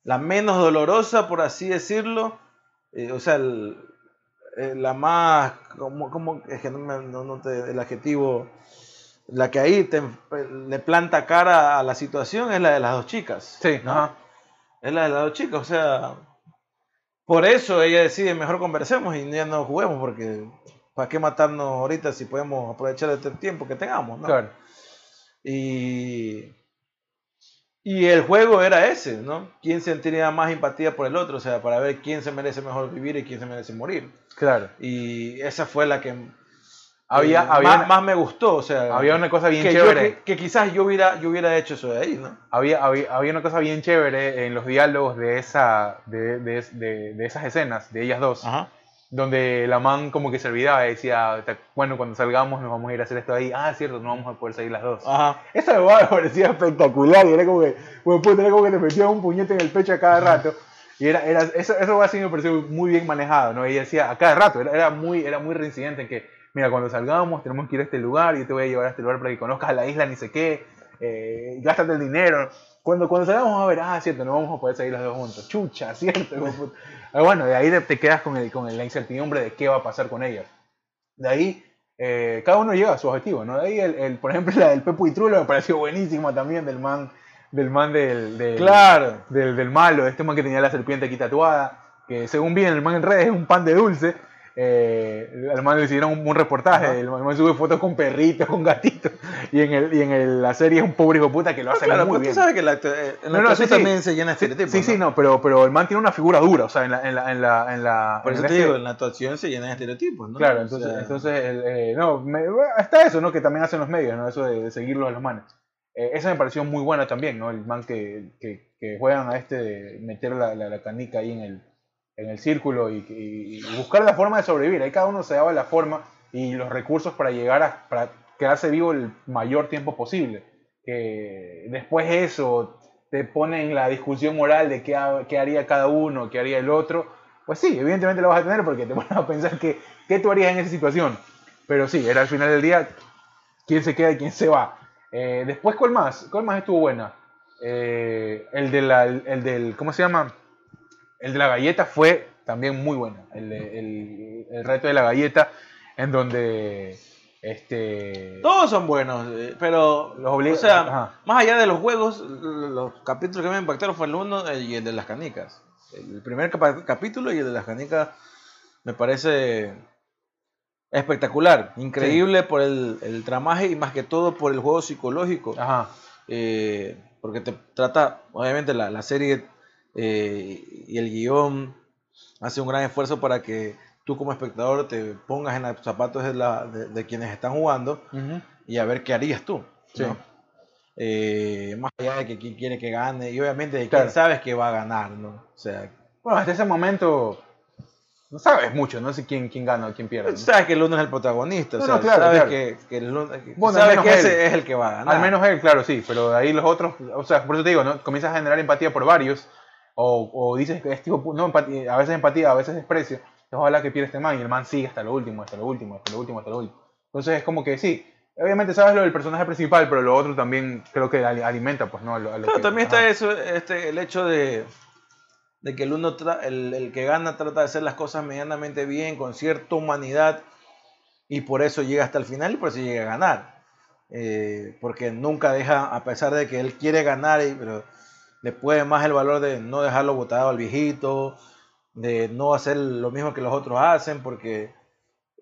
la menos dolorosa por así decirlo eh, o sea el- eh, la más como, como es que no, me, no, no te- el adjetivo la que ahí te, le planta cara a la situación es la de las dos chicas Sí, ¿no? ajá. Es la de las dos chicas o sea por eso ella decide mejor conversemos y ya no juguemos porque para qué matarnos ahorita si podemos aprovechar este tiempo que tengamos ¿no? Claro. Y, y el juego era ese, ¿no? ¿Quién sentiría más empatía por el otro? O sea, para ver quién se merece mejor vivir y quién se merece morir. Claro. Y esa fue la que Había, eh, había, más, más me gustó. O sea, había una cosa bien que, yo- chévere. que, que quizás yo hubiera, yo hubiera hecho eso de ahí, ¿no? Había, había, había una cosa bien chévere en los diálogos de, esa, de, de, de, de esas escenas, de ellas dos, Ajá. donde la man como que se olvidaba y decía, "Te- bueno, cuando salgamos nos vamos a ir a hacer esto ahí. Ah, cierto, no vamos a poder salir las dos. Ajá. Esa me parecía espectacular y era como que, bueno, puta, era como que te metían un puñete en el pecho a cada rato. Y era, era, eso, eso sí me pareció muy bien manejado, ¿no? Y decía, a cada rato, era, era muy, era muy reincidente en que, mira, cuando salgamos tenemos que ir a este lugar y yo te voy a llevar a este lugar para que conozcas la isla ni sé qué. eh, gástate el dinero. Cuando, cuando salgamos a ver, ah, cierto, no vamos a poder salir los dos juntos. Chucha, cierto. Ah, bueno, de ahí te- quedas con, el, con la incertidumbre de qué va a pasar con ellas. De ahí, eh, cada uno llega a su objetivo, ¿no? De ahí, el, el- por ejemplo, la del Pepo y Trulo me pareció buenísima también, del man del, man del, del, Claro. del, del malo, este man que tenía la serpiente aquí tatuada, que según vi en el man en redes es un pan de dulce. Eh, al man le hicieron un, un reportaje, Ajá. el man sube fotos con perritos, con gatitos, y en, el, y en el- la serie es un pobre hijo puta que lo hace claro, muy bien. tú sabes que la, eh, en la No, no, sí, sí. también se llena de Sí, estereotipos. sí, sí, no, pero, pero el man tiene una figura dura, o sea, en la... En la, en la, en la Por eso te digo, en la actuación se llena de estereotipos, ¿no? Claro, O entonces, sea, entonces el, eh, no, me, está eso, ¿no? Que también hacen los medios, ¿no? Eso de, de seguirlos a los manes. Eh, esa me pareció muy buena también, ¿no? El man que, que, que juegan a este de meter la, la, la canica ahí en el, en el círculo y, y- y buscar la forma de sobrevivir. Ahí cada uno se daba la forma y los recursos para llegar a para quedarse vivo el mayor tiempo posible. Que después eso te pone en la discusión moral de qué, qué haría cada uno, qué haría el otro. Pues sí, evidentemente lo vas a tener porque te pones a pensar que, qué tú harías en esa situación. Pero sí, era al final del día quién se queda y quién se va. Eh, después, ¿cuál más? ¿Cuál más estuvo buena? Eh, el, de la, el del, ¿cómo se llama? El de la galleta fue también muy bueno. El, el, el reto de la galleta, en donde este, Todos son buenos, eh, pero Los obliga- o sea, Ajá. más allá de los juegos, los capítulos que me impactaron fue el uno y el de las canicas. El primer capítulo y el de las canicas me parece espectacular, increíble por el, el tramaje y más que todo por el juego psicológico. Ajá, eh, porque te trata, obviamente la, la serie eh, y el guion hace un gran esfuerzo para que tú como espectador te pongas en los zapatos de, la- de- de quienes están jugando y a ver qué harías tú. Sí. ¿no? Eh, más allá de que quién quiere que gane y obviamente de Claro. quién sabes que va a ganar, ¿no? O sea, Bueno, hasta ese momento no sabes mucho, no sé quién, quién gana o quién pierde. ¿no? sabes que el uno es el protagonista, o sea, no, claro, sabes claro. que, que el uno, que- Bueno, sabes que él. ese es el que va a ganar. Al menos él, claro, sí, pero ahí los otros, o sea, por eso te digo, ¿no? Comienzas a generar empatía por varios, o, o dices que es tipo, no, empatía, a veces empatía, a veces desprecio, ojalá que pierda este man, y el man sigue hasta lo último, hasta lo último, hasta lo último, hasta lo último. Entonces es como que sí, obviamente sabes lo del personaje principal, pero lo otro también creo que ali- alimenta, pues, ¿no? A lo, a lo Claro, que- también está eso, este, el hecho de, de que el uno tra- el, el que gana trata de hacer las cosas medianamente bien, con cierta humanidad, y por eso llega hasta el final y por eso llega a ganar. Eh, porque nunca deja, a pesar de que él quiere ganar, y- pero le puede más el valor de no dejarlo botado al viejito, de no hacer lo mismo que los otros hacen, porque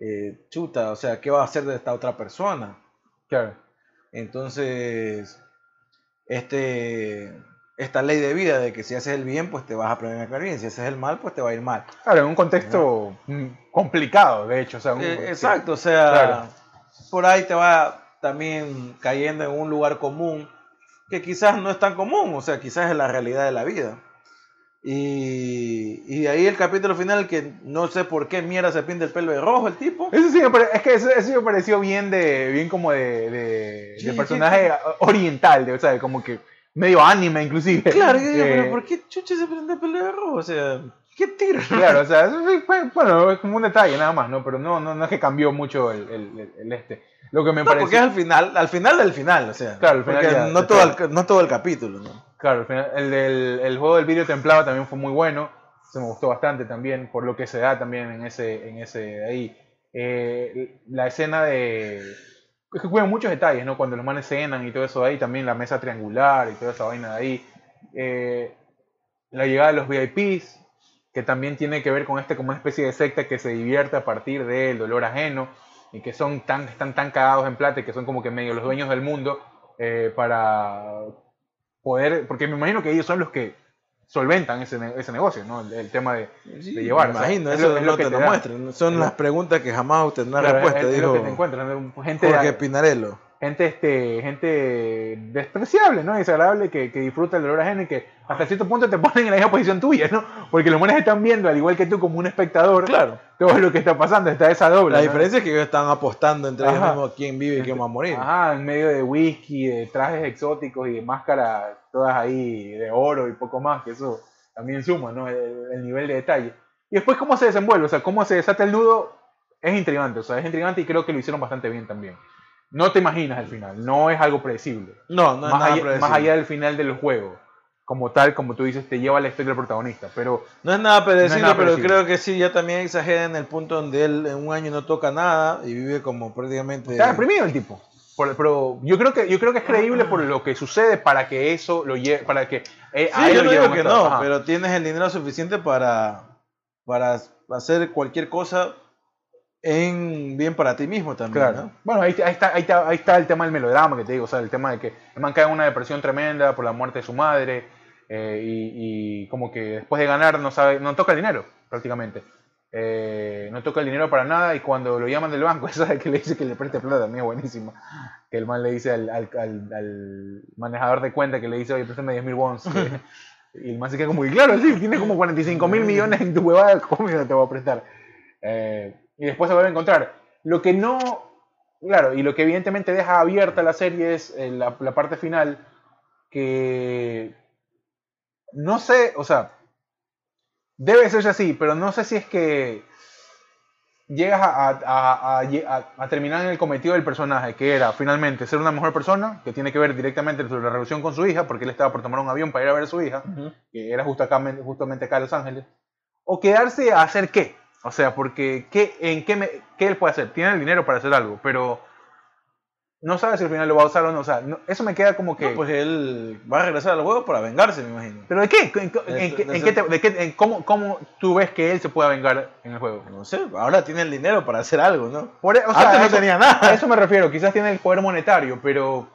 eh, chuta, o sea, ¿qué va a hacer de esta otra persona? Claro. Entonces, este, esta ley de vida de que si haces el bien, pues te vas a premiar bien, si haces el mal, pues te va a ir mal. Claro, en un contexto mm, complicado, de hecho. O sea, un- Eh, sí. exacto, o sea, Claro. por ahí te va también cayendo en un lugar común que quizás no es tan común, o sea, quizás es la realidad de la vida. Y, y ahí el capítulo final que no sé por qué mierda se pinta el pelo de rojo el tipo. Eso sí me pare- es que eso, eso me pareció bien de bien como de, de, Sí, de sí, personaje oriental, de, o sea, como que medio anime inclusive. Claro, yo digo, Eh, pero ¿por qué chucha se prende el pelo de rojo? O sea, ¿qué tiro? Claro, o sea, fue- bueno, es como un detalle nada más, ¿no? Pero no, no, no es que cambió mucho el, el- este. Lo que me No, pareció... porque es al final, al final del final, o sea. Claro, al final porque ya- no, todo el, no todo el capítulo, ¿no? Claro, al final, el, del- el juego del vídeo templado también fue muy bueno. Se me gustó bastante también, por lo que se da también en ese, en ese ahí. Eh, la escena de. Es que cuidan muchos detalles, ¿no? Cuando los manes cenan y todo eso de ahí, también la mesa triangular y toda esa vaina de ahí. Eh, la llegada de los VIPs, que también tiene que ver con este como una especie de secta que se divierte a partir del dolor ajeno y que son tan, están tan cagados en plata y que son como que medio los dueños del mundo eh, para poder, porque me imagino que ellos son los que solventan ese, ese negocio, ¿no? El, el tema de, de llevar. Me o sea, imagino, es eso lo- es no lo que te lo muestran. Son Es las preguntas que jamás obtendrán claro, respuesta, es, es dijo lo que te encuentras, ¿no? gente, Jorge Pinarello. Gente, este, gente despreciable, ¿no? Desagradable que, que disfruta el dolor ajeno y que hasta cierto punto te ponen en la misma posición tuya, ¿no? Porque los mones están viendo, al igual que tú, como un espectador, Claro. todo lo que está pasando, está esa doble. La ¿no? diferencia es que ellos están apostando entre ellos Ajá. mismos quién vive y quién va a morir. Ajá, en medio de whisky, de trajes exóticos y de máscaras todas ahí de oro y poco más, que eso también suma, ¿no? El, el nivel de detalle. Y después cómo se desenvuelve, o sea, cómo se desata el nudo es intrigante, o sea, es intrigante y creo que lo hicieron bastante bien también. No te imaginas el final, no es algo predecible. No, no es más, nada allá, predecible. más allá del final del juego, como tal, como tú dices, te lleva a la historia del protagonista, pero No es nada predecible, nada pero predecible. creo que sí, ya también exagera en el punto donde él en un año no toca nada y vive como prácticamente... está deprimido el tipo. Por- pero yo creo que yo creo que es creíble por lo que sucede para que eso lo lleve, para que eh, Sí, a él yo no digo que no, ajá. pero tienes el dinero suficiente para, para hacer cualquier cosa en bien para ti mismo también, Claro. ¿no? Bueno, ahí, ahí está, ahí, está, ahí está el tema del melodrama que te digo, o sea, el tema de que el man cae en una depresión tremenda por la muerte de su madre eh, y, y como que después de ganar no sabe, no toca el dinero prácticamente. Eh, no toca el dinero para nada y cuando lo llaman del banco, esa que le dice que le preste plata también es buenísima. Que el man le dice al, al- al- al manejador de cuenta que le dice, oye, préstame 10 mil que- y el man se queda como, y claro, sí, tienes como 45 mil millones en tu huevada, ¿cómo te voy a prestar? Eh, y después se vuelve a encontrar. Lo que no, claro, y lo que evidentemente deja abierta la serie es eh, la, la parte final, que no sé, o sea, debe ser así, pero no sé si es que llegas a, a- a- a- a- a terminar en el cometido del personaje, que era finalmente ser una mejor persona, que tiene que ver directamente sobre la relación con su hija, porque él estaba por tomar un avión para ir a ver a su hija, que era justo acá, justamente acá en Los Ángeles, o quedarse a hacer qué. O sea, porque ¿qué, en qué, me- qué él puede hacer? Tiene el dinero para hacer algo, pero no sabe si al final lo va a usar o no. O sea, no- eso me queda como que... No, pues él va a regresar al juego para vengarse, me imagino. ¿Pero de qué? ¿En, en- De- en qué- de qué te- de qué- en cómo, cómo tú ves que él se pueda vengar en el juego? No sé, ahora tiene el dinero para hacer algo, ¿no? Por e- o sea, Antes no eso- tenía nada. A eso me refiero. Quizás tiene el poder monetario, pero...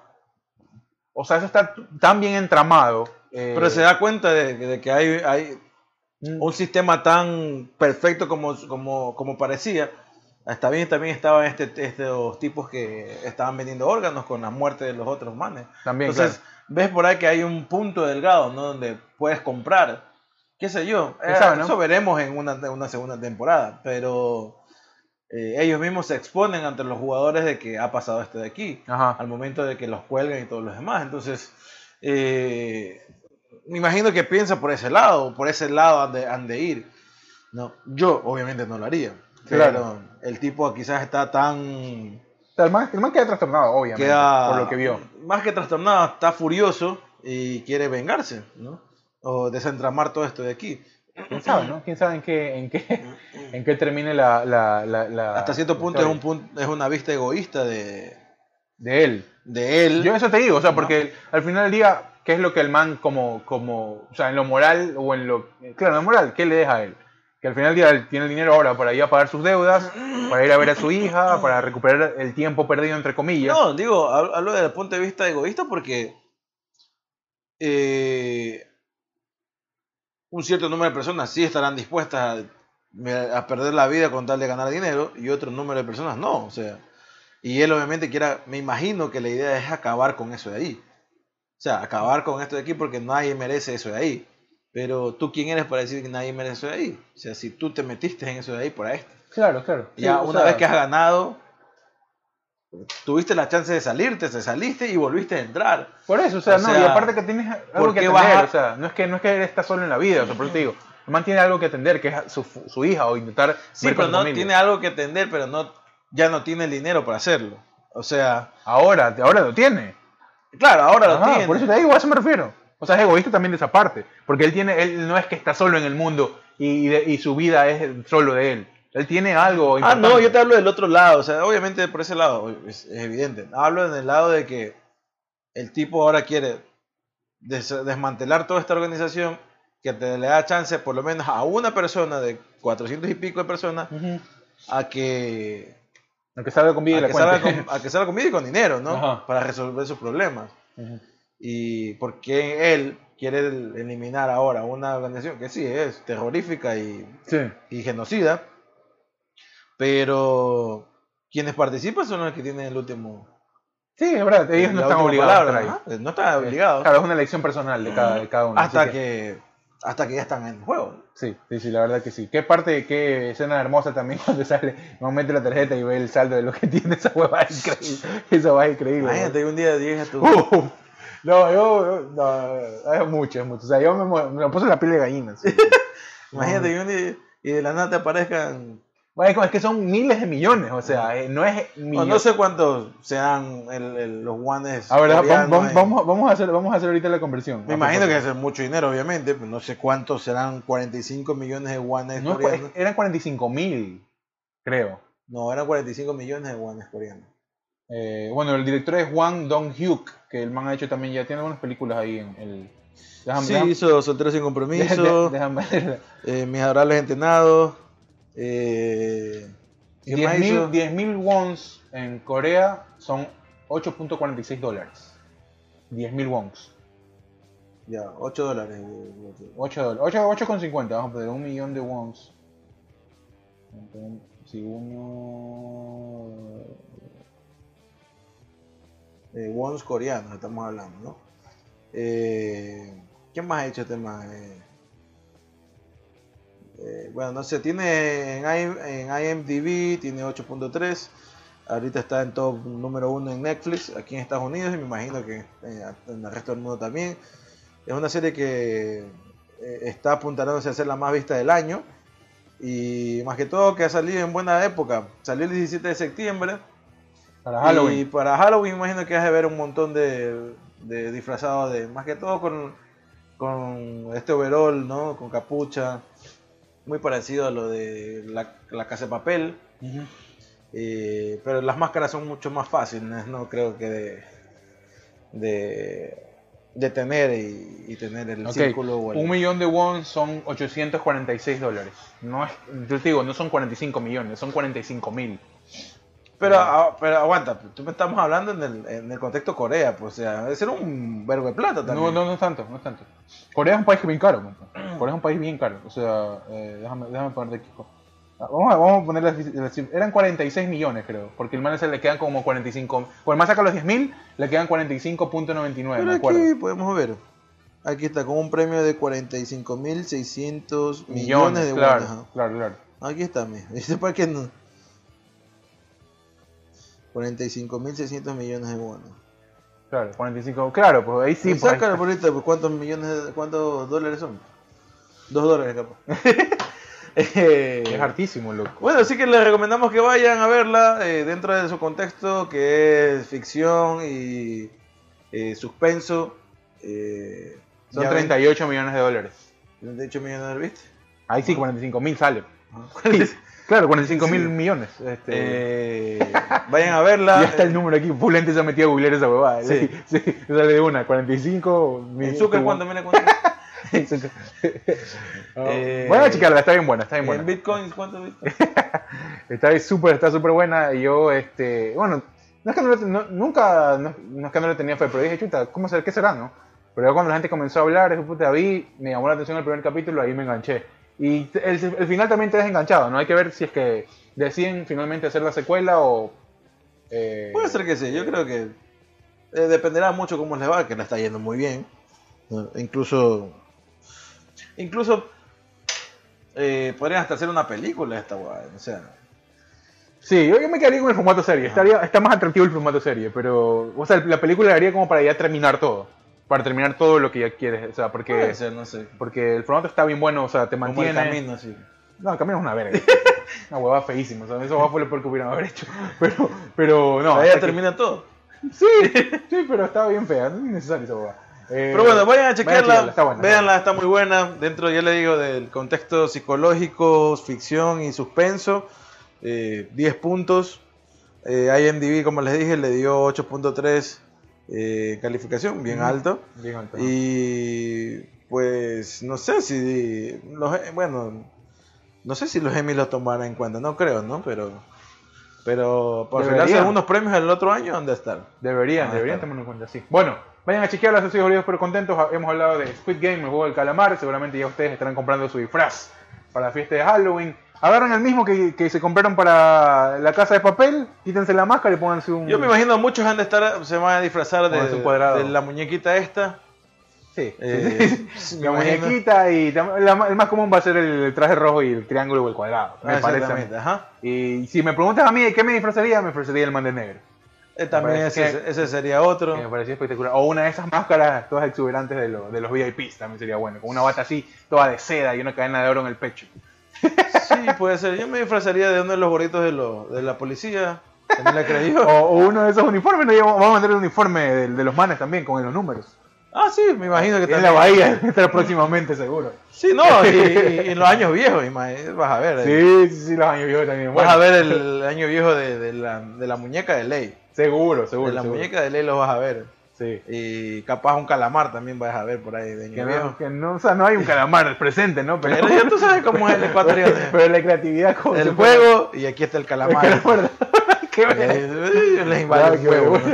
O sea, eso está tan bien entramado. eh, Pero se da cuenta de, de que hay, hay un sistema tan perfecto como, como, como parecía. Está bien, también estaban este, estos tipos que estaban vendiendo órganos con la muerte de los otros manes. También, Entonces, claro. ves por ahí que hay un punto delgado, ¿no? Donde puedes comprar, qué sé yo. ¿Quién Eh, sabe, no? Eso veremos en una, una segunda temporada, pero eh, ellos mismos se exponen ante los jugadores de que ha pasado esto de aquí, Ajá. al momento de que los cuelgan y todos los demás. Entonces, eh, me imagino que piensa por ese lado, por ese lado han de, han de ir. No, yo obviamente no lo haría. Pero Claro. el tipo quizás está tan O sea, el, man, el man queda trastornado, obviamente, queda por lo que vio. más que trastornado, está furioso y quiere vengarse, ¿no? O desentramar todo esto de aquí. ¿Quién sabe, no? ¿Quién sabe en qué, en qué, en qué termine la... la, la, la- Hasta cierto punto es un punto, es una vista egoísta de, De él. de él. Yo eso te digo, o sea, No. porque al final del día, ¿qué es lo que el man como, como, o sea, en lo moral o en lo, claro, en lo moral, ¿qué le deja a él? Que al final día tiene el dinero ahora para ir a pagar sus deudas, para ir a ver a su hija, para recuperar el tiempo perdido, entre comillas. No, digo, hab- hablo desde el punto de vista egoísta porque eh, un cierto número de personas sí estarán dispuestas a, a perder la vida con tal de ganar dinero y otro número de personas no. O sea, y él obviamente quiera, me imagino que la idea es acabar con eso de ahí. O sea, acabar con esto de aquí porque nadie merece eso de ahí. Pero tú quién eres para decir que nadie merece eso de ahí. O sea, si tú te metiste en eso de ahí por esto. Claro, claro. Ya Sí, una sea, vez que has ganado, tuviste la chance de salirte, te saliste y volviste a entrar. Por eso, o sea, o no, sea, y aparte que tienes algo ¿por que atender, vas a- o sea, no es que no es que él está solo en la vida, o sea, por eso te digo, el man tiene algo que atender, que es su, su hija, o intentar Sí, pero no familia. tiene algo que atender, pero no, ya no tiene el dinero para hacerlo. O sea, Ahora, ahora lo tiene. Claro, ahora lo Ajá, tiene. Por eso te digo, a eso me refiero. O sea, es egoísta también de esa parte. Porque él tiene, él no es que está solo en el mundo y, y de- y su vida es solo de él. Él tiene algo Ah, importante. no, yo te hablo del otro lado, o sea, obviamente por ese lado, es, es evidente. Hablo en el lado de que el tipo ahora quiere des- desmantelar toda esta organización, que te le da chance por lo menos a una persona de 400 y pico de personas a que, Aunque salga con vida y a la que, salga con, a que salga con vida y con dinero, ¿no? Ajá. Para resolver sus problemas. Ujú. Y porque él quiere el- eliminar ahora una organización que sí es terrorífica y, Sí. y genocida, pero quienes participan son los que tienen el último. Sí, es verdad, ellos no están obligados a palabra, ajá, No están obligados. Claro, es una elección personal de cada, de cada uno. hasta así que, hasta que ya están en juego. Sí, sí, sí, la verdad que sí. Qué parte, qué escena hermosa también cuando sale, no mete la tarjeta y ve el saldo de lo que tiene esa hueva increíble. Esa hueva increíble. Imagínate que un día llegues a tu. Uf. no, yo, no, es mucho, es mucho. O sea, yo me, me puse la piel de gallina. sí. Imagínate que un día y de la nada te aparezcan es que son miles de millones, o sea, eh, no es No, millones. no sé cuántos sean el- el- los guanes. A ver, vamos, vamos, vamos a hacer, vamos a hacer ahorita la conversión. Me imagino que es mucho dinero, obviamente. pero no sé cuántos serán 45 millones de guanes No, coreanos. eran 45 mil, creo. No, eran 45 millones de guanes coreanos. Eh, bueno, el director es Wang Dong-hyuk, que el man ha hecho también, ya tiene algunas películas ahí en el... Déjame, Sí, déjame- hizo Solteros sin Compromiso, déjame eh, Mis Adorables Entrenados. Eh, ¿Qué más 10.000 hizo? 10.000 wons en Corea son 8.46 dólares. 10.000 wons. Ya, 8 dólares. 8 dólares. 8, 8,50, vamos a poner un millón de wons. Si uno... Eh, wons coreanos, estamos hablando, ¿no? Eh, ¿Qué más ha hecho este man? Eh, eh, bueno, no sé, tiene en, en IMDb, tiene 8.3. Ahorita está en top número uno en Netflix, aquí en Estados Unidos, y me imagino que en el resto del mundo también. Es una serie que eh, está apuntalándose a ser la más vista del año. Y más que todo que ha salido en buena época. Salió el 17 de septiembre. Para Y Halloween. para Halloween imagino que has de ver un montón de, de disfrazados de, más que todo con, con este overall, ¿no? Con capucha, muy parecido a lo de la, la casa de papel, eh, pero las máscaras son mucho más fáciles, ¿no? Creo que de, de, de tener y, y tener el círculo. o el- Un millón de won son 846 dólares. No es, yo te digo, no son 45 millones, son 45 mil. Pero, ah, pero aguanta, tú me estamos hablando en el, en el contexto Corea, pues, o sea, debe ser un verbo de plata también. No, no, no es tanto, no es tanto. Corea es un país que bien caro. man. Corea es un país bien caro. O sea, eh, déjame, déjame poner de aquí. Ah, Vamos a, vamos a poner las, las cifras. Eran 46 millones, creo. Porque el man ese le quedan como 45. Por el man saca los 10 mil, le quedan 45.99, Pero me acuerdo. aquí podemos ver. Aquí está con un premio de 45.600 millones, de claro, claro, claro. Aquí está, mira. Dice para qué no. 45.600 millones de wones. Claro, 45. Claro, pues ahí sí. pues, sácalo por ahorita, pues, ¿cuántos millones, de- cuántos dólares son? Dos dólares capaz. Eh, es hartísimo, loco. Bueno, así que les recomendamos que vayan a verla eh, dentro de su contexto, que es ficción y eh, suspenso. Son ya ven, 38 millones de dólares. 38 millones de dólares, ¿viste? Ahí sí, 45 mil sale. Claro, 45 mil millones. Este, Eh, vayan a verla. ya está el número aquí. Full gente se ha metido a googlear esa huevada. Sí. Sí, sí, sale de una. 45 mil. En Zucker, ¿cuánto? Mira cuánto. Eh, bueno, checarla, está bien buena, está bien En buena. bitcoins, ¿cuánto Bitcoin? Está súper, está súper buena. Y yo, este, bueno, no es que no no- nunca, no, no es que no le tenía fe, pero dije, chuta, ¿cómo será, qué será, no? Pero ya cuando la gente comenzó a hablar, dije, puta, vi, me llamó la atención el primer capítulo, ahí me enganché. Y el, el final también te deja enganchado, ¿no? Hay que ver si es que deciden finalmente hacer la secuela o... eh, Puede ser que sí, yo creo que eh, dependerá mucho cómo les va, que la está yendo muy bien. ¿no? Incluso, incluso eh, podrían hasta hacer una película esta guay, o sea, Sí, yo, yo me quedaría con el formato serie. Estaría, está más atractivo el formato serie, pero. O sea, la película la haría como para ya terminar todo. Para terminar todo lo que ya quieres. O sea, porque. puede ser, no sé. Porque el formato está bien bueno, o sea, te Como mantiene. el camino, sí. No, el camino es una verga. una huevada feísima. O sea, eso fue lo peor que hubieran haber hecho. Pero, pero no. Ahí ya que- termina todo. Sí, sí, pero estaba bien fea. No es innecesario esa huevada. Eh, Pero bueno, vayan a chequearla, está buena. véanla, está muy buena. Dentro, ya le digo, del contexto psicológico, ficción y suspenso. eh, 10 puntos. Eh, IMDb, como les dije, le dio 8.3 eh, calificación, bien alto. Bien. Y pues no sé si los bueno, no sé si los Emmy lo tomarán en cuenta, no creo, ¿no? Pero pero por regalarse algunos premios el otro año han de estar. Deberían, deberían tomarlo en cuenta, sí. Bueno, vayan a chequearla, soy Bolívar, pero contentos. Hemos hablado de Squid Game, el juego del calamar. Seguramente ya ustedes estarán comprando su disfraz para la fiesta de Halloween. Agarran el mismo que, que se compraron para la casa de papel, quítense la máscara y pónganse un. Yo me imagino muchos han de estar se van a disfrazar de, de la muñequita esta. Sí, Eh, sí, la muñequita y la- el más común va a ser el traje rojo y el triángulo o el cuadrado. Me Ah, parece. a mí. exactamente, ajá. Y si me preguntas a mí de qué me disfrazaría, me disfrazaría el man de negro. Eh, también ese, que- ese sería otro. Que me parecía espectacular. O una de esas máscaras todas exuberantes de, lo- de los VIPs también sería bueno. Con una bata así, toda de seda y una cadena de oro en el pecho. Sí, puede ser. Yo me disfrazaría de uno de los gorritos de, los de la policía. También la creí yo. O, o uno de esos uniformes, ¿no? Vamos a mandar el uniforme de, de los manes también con los números. Ah, sí, me imagino que En también. la bahía, estará próximamente seguro. Sí, no, y, y en los años viejos, imag- vas a ver. eh. Sí, sí, sí, los años viejos también. Vas Bueno, a ver el año viejo de, de la, de la muñeca de ley. Seguro, seguro. de la seguro. muñeca de ley los vas a ver. Sí. Y capaz un calamar también vas a ver por ahí de Que no, que no, o sea, no hay un calamar presente, ¿no? Pero ya tú sabes cómo es el ecuatoriano. Pero la creatividad como El juego y aquí está el El calamar. calamar. Qué Eh, bueno. eh, Les Claro el bueno.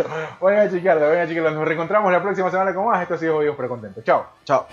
Nos reencontramos la próxima semana con más. Esto ha sido Jodidos pero Contentos. Chao. Chao.